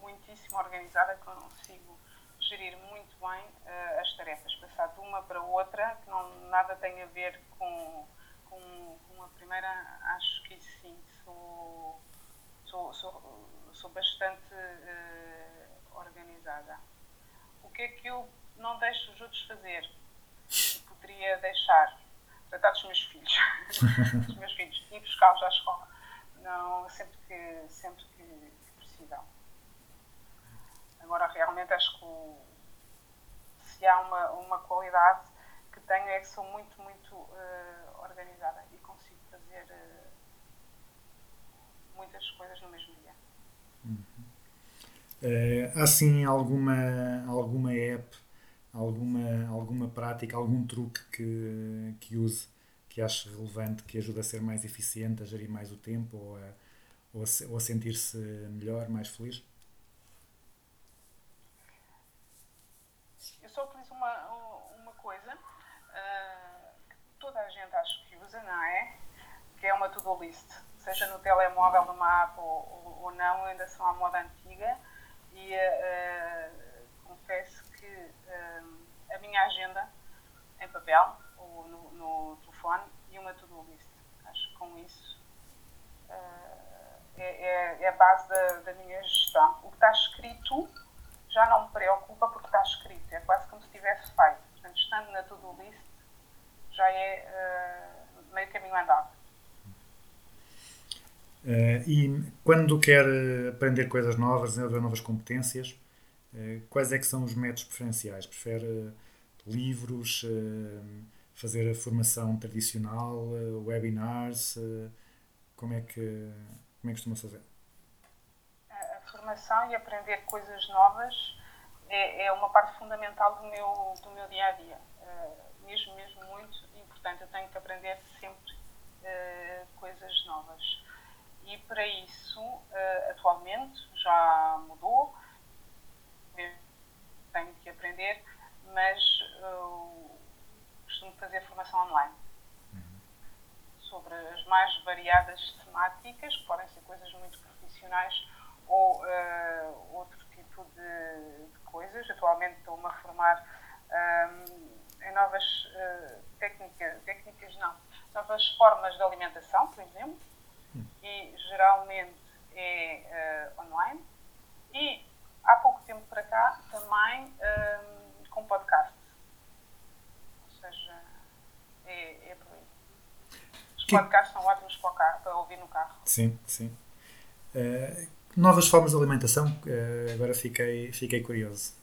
muitíssimo organizada, consigo gerir muito bem eh, as tarefas, passar de uma para outra, que não nada tem a ver com, com, com a primeira, acho que sim, sou, sou, sou, sou bastante eh, organizada. O que é que eu não deixo os outros fazer? Poderia deixar? Tratar dos meus filhos. [laughs] dos meus filhos. Ir buscá-los à escola. Não, sempre que, sempre que, que precisam. Agora, realmente, acho que o- se há uma, uma qualidade tenho é que sou muito, muito eh, organizada e consigo fazer eh, muitas coisas no mesmo dia. Eh, há sim alguma, alguma app, alguma, alguma prática, algum truque que, que use, que ache relevante, que ajude a ser mais eficiente, a gerir mais o tempo ou a, ou a, ou a sentir-se melhor, mais feliz? Eu só utilizo uma, uma coisa ah, que toda a gente acho que usa, não é? Que é uma to-do list. Seja no telemóvel, numa app ou, ou, não, ainda são à moda antiga. E ah, confesso que ah, a minha agenda em papel ou no, no telefone e uma to-do list. Acho que com isso ah, é, é, a base da, da minha gestão. O que está escrito já não me preocupa porque está escrito, é quase como se tivesse feito. Portanto, estando na to-do list, já é meio caminho andado. Eh, e quando quer aprender coisas novas, desenvolver novas competências, eh, quais é que são os métodos preferenciais? Prefere eh, livros, fazer a formação tradicional, webinars? como é que como é que costuma fazer? A, formação e aprender coisas novas é, é uma parte fundamental do meu, do meu dia a dia. Mesmo, mesmo muito importante. Eu tenho que aprender sempre eh, coisas novas. E para isso, eh, atualmente, já mudou, tenho que aprender, mas eu costumo fazer formação online sobre as mais variadas temáticas, que podem ser coisas muito profissionais ou eh, outro tipo de, de coisas. Atualmente estou-me a formar ahm, em novas eh, técnicas, técnicas não, novas formas de alimentação, por exemplo, e geralmente é eh, online. E há pouco tempo para cá também ahm, com podcast. Ou seja, é, é por aí. Os Que- podcasts são ótimos para, carro, para ouvir no carro. Sim, sim. Eh, novas formas de alimentação? Eh, agora fiquei, fiquei curioso.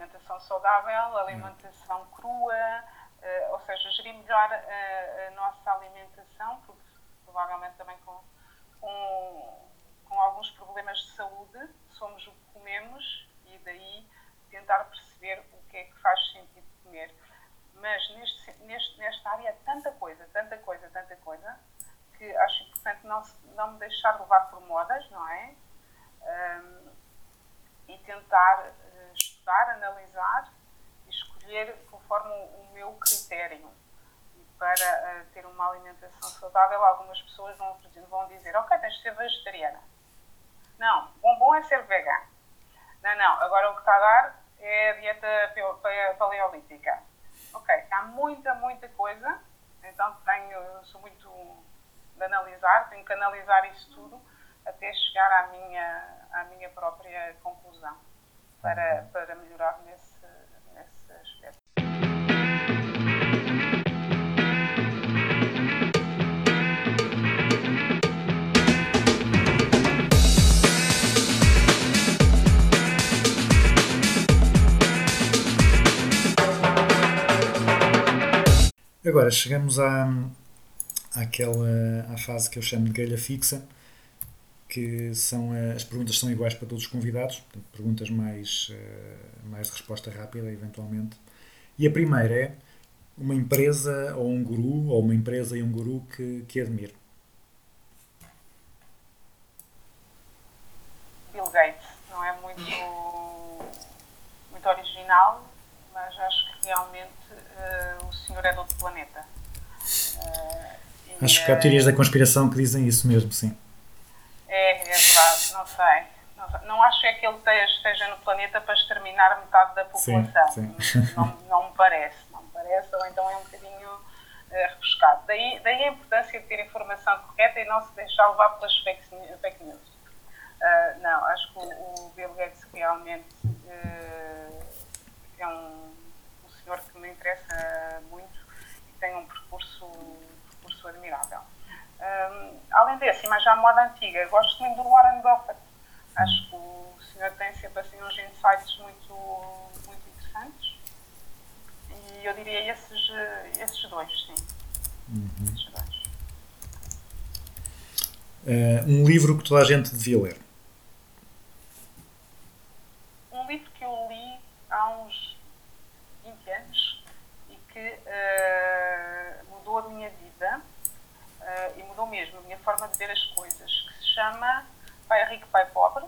Alimentação saudável, alimentação crua, eh, ou seja, gerir melhor a, a nossa alimentação, porque provavelmente também com, com, com alguns problemas de saúde somos o que comemos e daí tentar perceber o que é que faz sentido comer. Mas neste, neste, nesta área é tanta coisa, tanta coisa, tanta coisa, que acho importante não, não me deixar levar por modas, não é? Ahm, e tentar eh, estudar, analisar e escolher conforme o, meu critério. E para eh, ter uma alimentação saudável, algumas pessoas vão, vão dizer: Ok, tens de ser vegetariana. Não, bom, é ser vegano. Não, não, agora o que está a dar é a dieta pale- pale- paleolítica. Ok, há muita, muita coisa, então tenho, sou muito de analisar, tenho que analisar isso tudo até chegar à minha, à minha própria conclusão para, para melhorar nesse, nesse aspecto. Agora chegamos à, àquela, à fase que eu chamo de grelha fixa, que são eh, as perguntas são iguais para todos os convidados, portanto, perguntas mais, eh, mais de resposta rápida, eventualmente. E a primeira é uma empresa ou um guru, ou uma empresa e um guru que, que admire. Bill Gates não é muito, muito original, mas acho que realmente eh, o senhor é de outro planeta. E, Acho que há teorias da conspiração que dizem isso mesmo, sim. É, é verdade, não sei. Não. Não acho é que ele esteja, esteja no planeta para exterminar metade da Sim, população. sim. Não, não me parece, não me parece, ou então é um bocadinho eh, rebuscado. Daí, daí a importância de ter informação correta e não se deixar levar pelas fake, fake news. Ah, não, acho que o, o Bill Gates realmente eh, é um, um senhor que me interessa muito e tem um percurso, percurso admirável. Um, já à moda antiga, gosto muito do Warren Buffett. Acho que o senhor tem sempre assim, uns insights muito, muito interessantes. E eu diria esses, esses dois, sim. Esses dois. Eh, um livro que toda a gente devia ler. um livro que eu li há uns 20 anos e que eh, mudou a minha vida eh, e mudou mesmo a minha forma de ver as coisas, que se chama Pai Rico, Pai Pobre,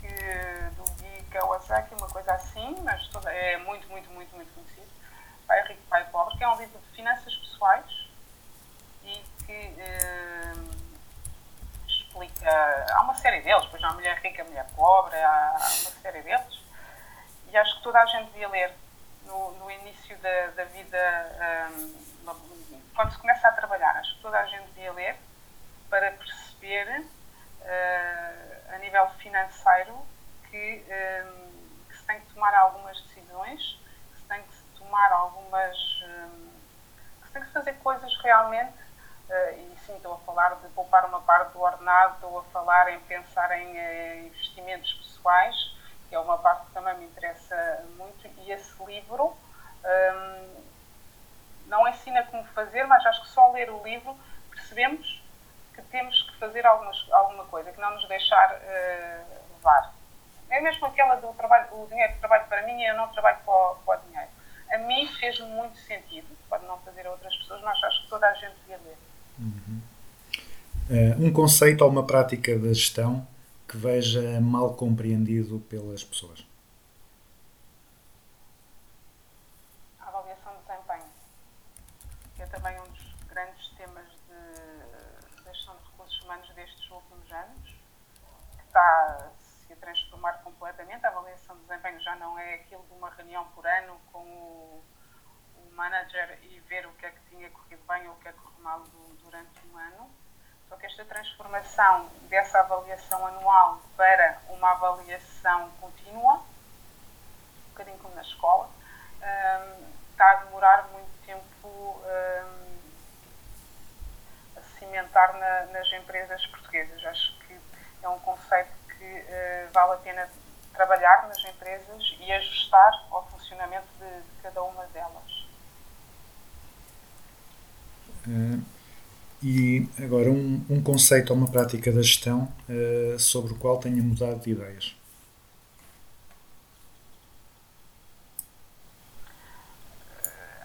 que, do Gui Kawasaki, uma coisa assim, mas toda, é muito, muito, muito, muito conhecido. Pai Rico, Pai Pobre, que é um livro de finanças pessoais e que eh, explica. Há uma série deles, pois há a mulher rica, a mulher pobre, há uma série deles. E acho que toda a gente devia ler no, no início da, da vida, hum, quando se começa a trabalhar. Acho que toda a gente devia ler para perceber, eh, a nível financeiro, que, hum, que se tem que tomar algumas decisões, que se tem que se tomar algumas. hum, que se tem que fazer coisas realmente eh, e sim, estou a falar de poupar uma parte do ordenado, estou a falar em pensar em eh, investimentos pessoais, que é uma parte que também me interessa muito, e esse livro hum, não ensina como fazer, mas acho que só ler o livro percebemos que temos que fazer algumas, alguma coisa, que não nos deixar eh, levar. É mesmo aquela do trabalho, o dinheiro que trabalho para mim e eu não trabalho para o, para o dinheiro. A mim fez muito sentido, pode não fazer a outras pessoas, mas acho que toda a gente devia ler. Eh, um conceito ou uma prática da gestão que veja mal compreendido pelas pessoas. A avaliação de desempenho, é também um dos grandes temas de, da gestão de recursos humanos destes últimos anos, que está-se a transformar completamente. A avaliação de desempenho já não é aquilo de uma reunião por ano com o, o manager e ver o que é que tinha corrido bem ou o que é que correu mal durante um ano. Só que esta transformação dessa avaliação anual para uma avaliação contínua, um bocadinho como na escola, hum, está a demorar muito tempo hum, a cimentar na- nas empresas portuguesas. Acho que é um conceito que eh, vale a pena trabalhar nas empresas e ajustar ao funcionamento de, de cada uma delas. Eh, e agora um, um conceito ou uma prática da gestão eh, sobre o qual tenha mudado de ideias.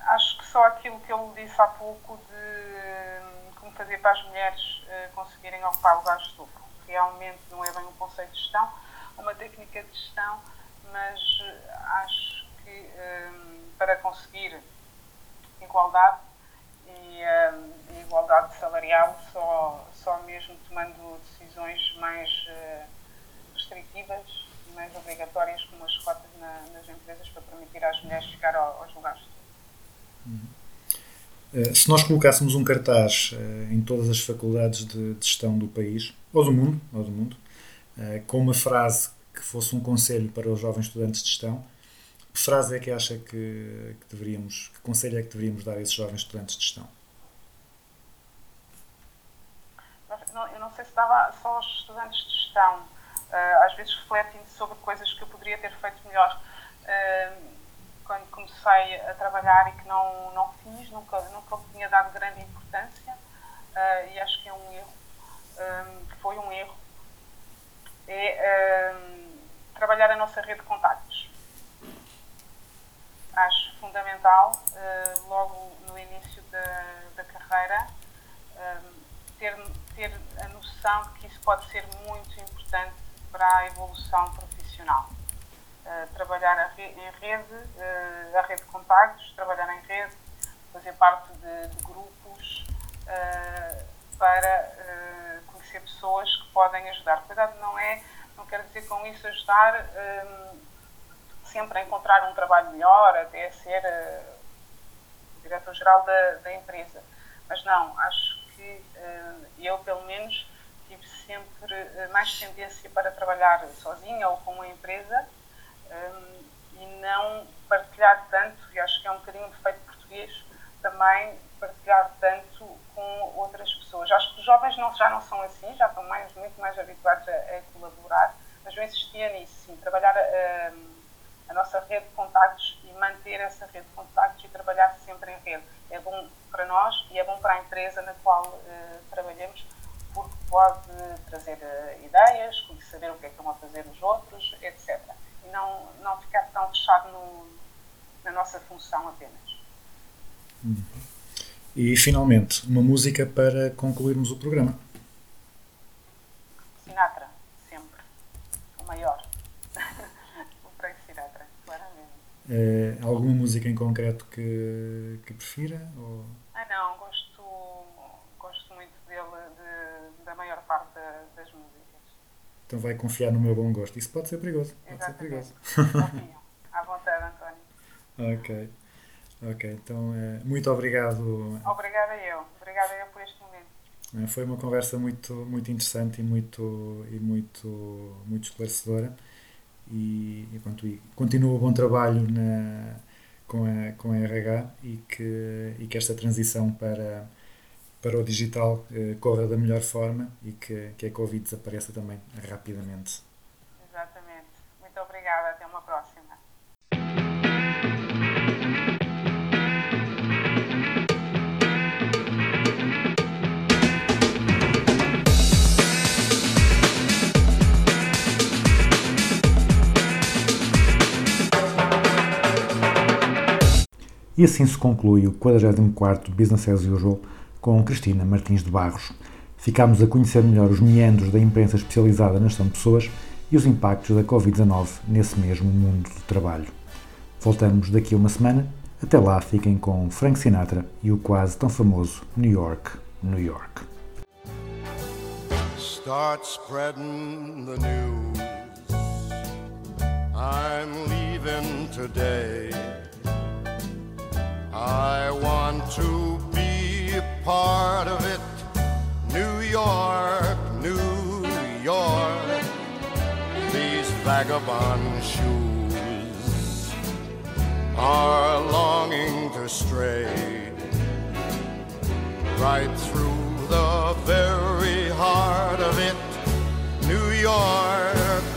Acho que só aquilo que eu disse há pouco de hum, como fazer para as mulheres eh, conseguirem ocupar lugares de lucro. Realmente não é bem um conceito de gestão, uma técnica de gestão, mas eh, acho que hum, para conseguir igualdade e hum, igualdade salarial só, só mesmo tomando decisões mais eh, restritivas mais obrigatórias como as cotas na- nas empresas para permitir às mulheres chegar ao- aos lugares lucro. Eh, se nós colocássemos um cartaz eh, em todas as faculdades de, de gestão do país, ou do mundo, ou do mundo com uma frase que fosse um conselho para os jovens estudantes de gestão, que frase é que acha que, que deveríamos, que conselho é que deveríamos dar a esses jovens estudantes de gestão? Eu não sei se dava só aos estudantes de gestão. Ah, às vezes refletem sobre coisas que eu poderia ter feito melhor ah, quando comecei a trabalhar e que não, não fiz, nunca, nunca tinha dado grande importância ah, e acho que é um erro. Foi um erro. É trabalhar a nossa rede de contactos. fundamental, eh, logo no início da, da carreira, eh, ter, ter a noção de que isso pode ser muito importante para a evolução profissional. Eh, trabalhar a re- em rede, eh, a rede de contactos, trabalhar em rede, fazer parte de, de grupos para conhecer pessoas que podem ajudar. Cuidado, não é, não quero dizer com isso ajudar sempre a encontrar um trabalho melhor, até ser eh, diretor-geral da, da empresa. Mas não, acho que eh, eu, pelo menos, tive sempre eh, mais tendência para trabalhar sozinha ou com uma empresa eh, e não partilhar tanto, e acho que é um bocadinho um defeito português, também partilhar tanto com outras pessoas. Acho que os jovens não, já não são assim, já estão mais, muito mais habituados a, a colaborar, mas eu insistia nisso, sim, trabalhar a, a nossa rede de contactos e manter essa rede de contactos e trabalhar sempre em rede. É bom para nós e é bom para a empresa na qual eh, trabalhamos, porque pode trazer eh, ideias, saber o que é que estão a fazer os outros, etc. E não, não ficar tão fechado no, na nossa função apenas. E finalmente, uma música para concluirmos o programa. Sinatra, sempre. O maior. o Frank Sinatra, Eh, alguma música em concreto que, que prefira? Ou... Ah não, gosto, gosto muito dele, de- da maior parte da- das músicas. Então vai confiar no meu bom gosto. Isso pode ser perigoso. Pode ser perigoso. Confio. À vontade, António. ok. Ok, então eh, muito obrigado. Obrigada eu. Obrigada eu por este momento. Eh, Foi uma conversa muito, muito interessante e muito, e muito, muito esclarecedora. E, e, pronto, e continua o bom trabalho na, com, a, com a RH e que, e que esta transição para, para o digital eh, corra da melhor forma e que, que a Covid desapareça também rapidamente. Exatamente. Muito obrigada. Até uma próxima. E assim se conclui o 44º Business as Usual com Cristina Martins de Barros. Ficámos a conhecer melhor os meandros da imprensa especializada na gestão de pessoas e os impactos da Covid-19 nesse mesmo mundo do trabalho. Voltamos daqui a uma semana. Até lá, fiquem com Frank Sinatra e o quase tão famoso New York, New York. Start spreading the news. I'm leaving today. I want to be a part of it. New York, New York. These vagabond shoes are longing to stray right through the very heart of it. New York, New York.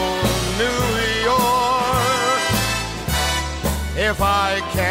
If I can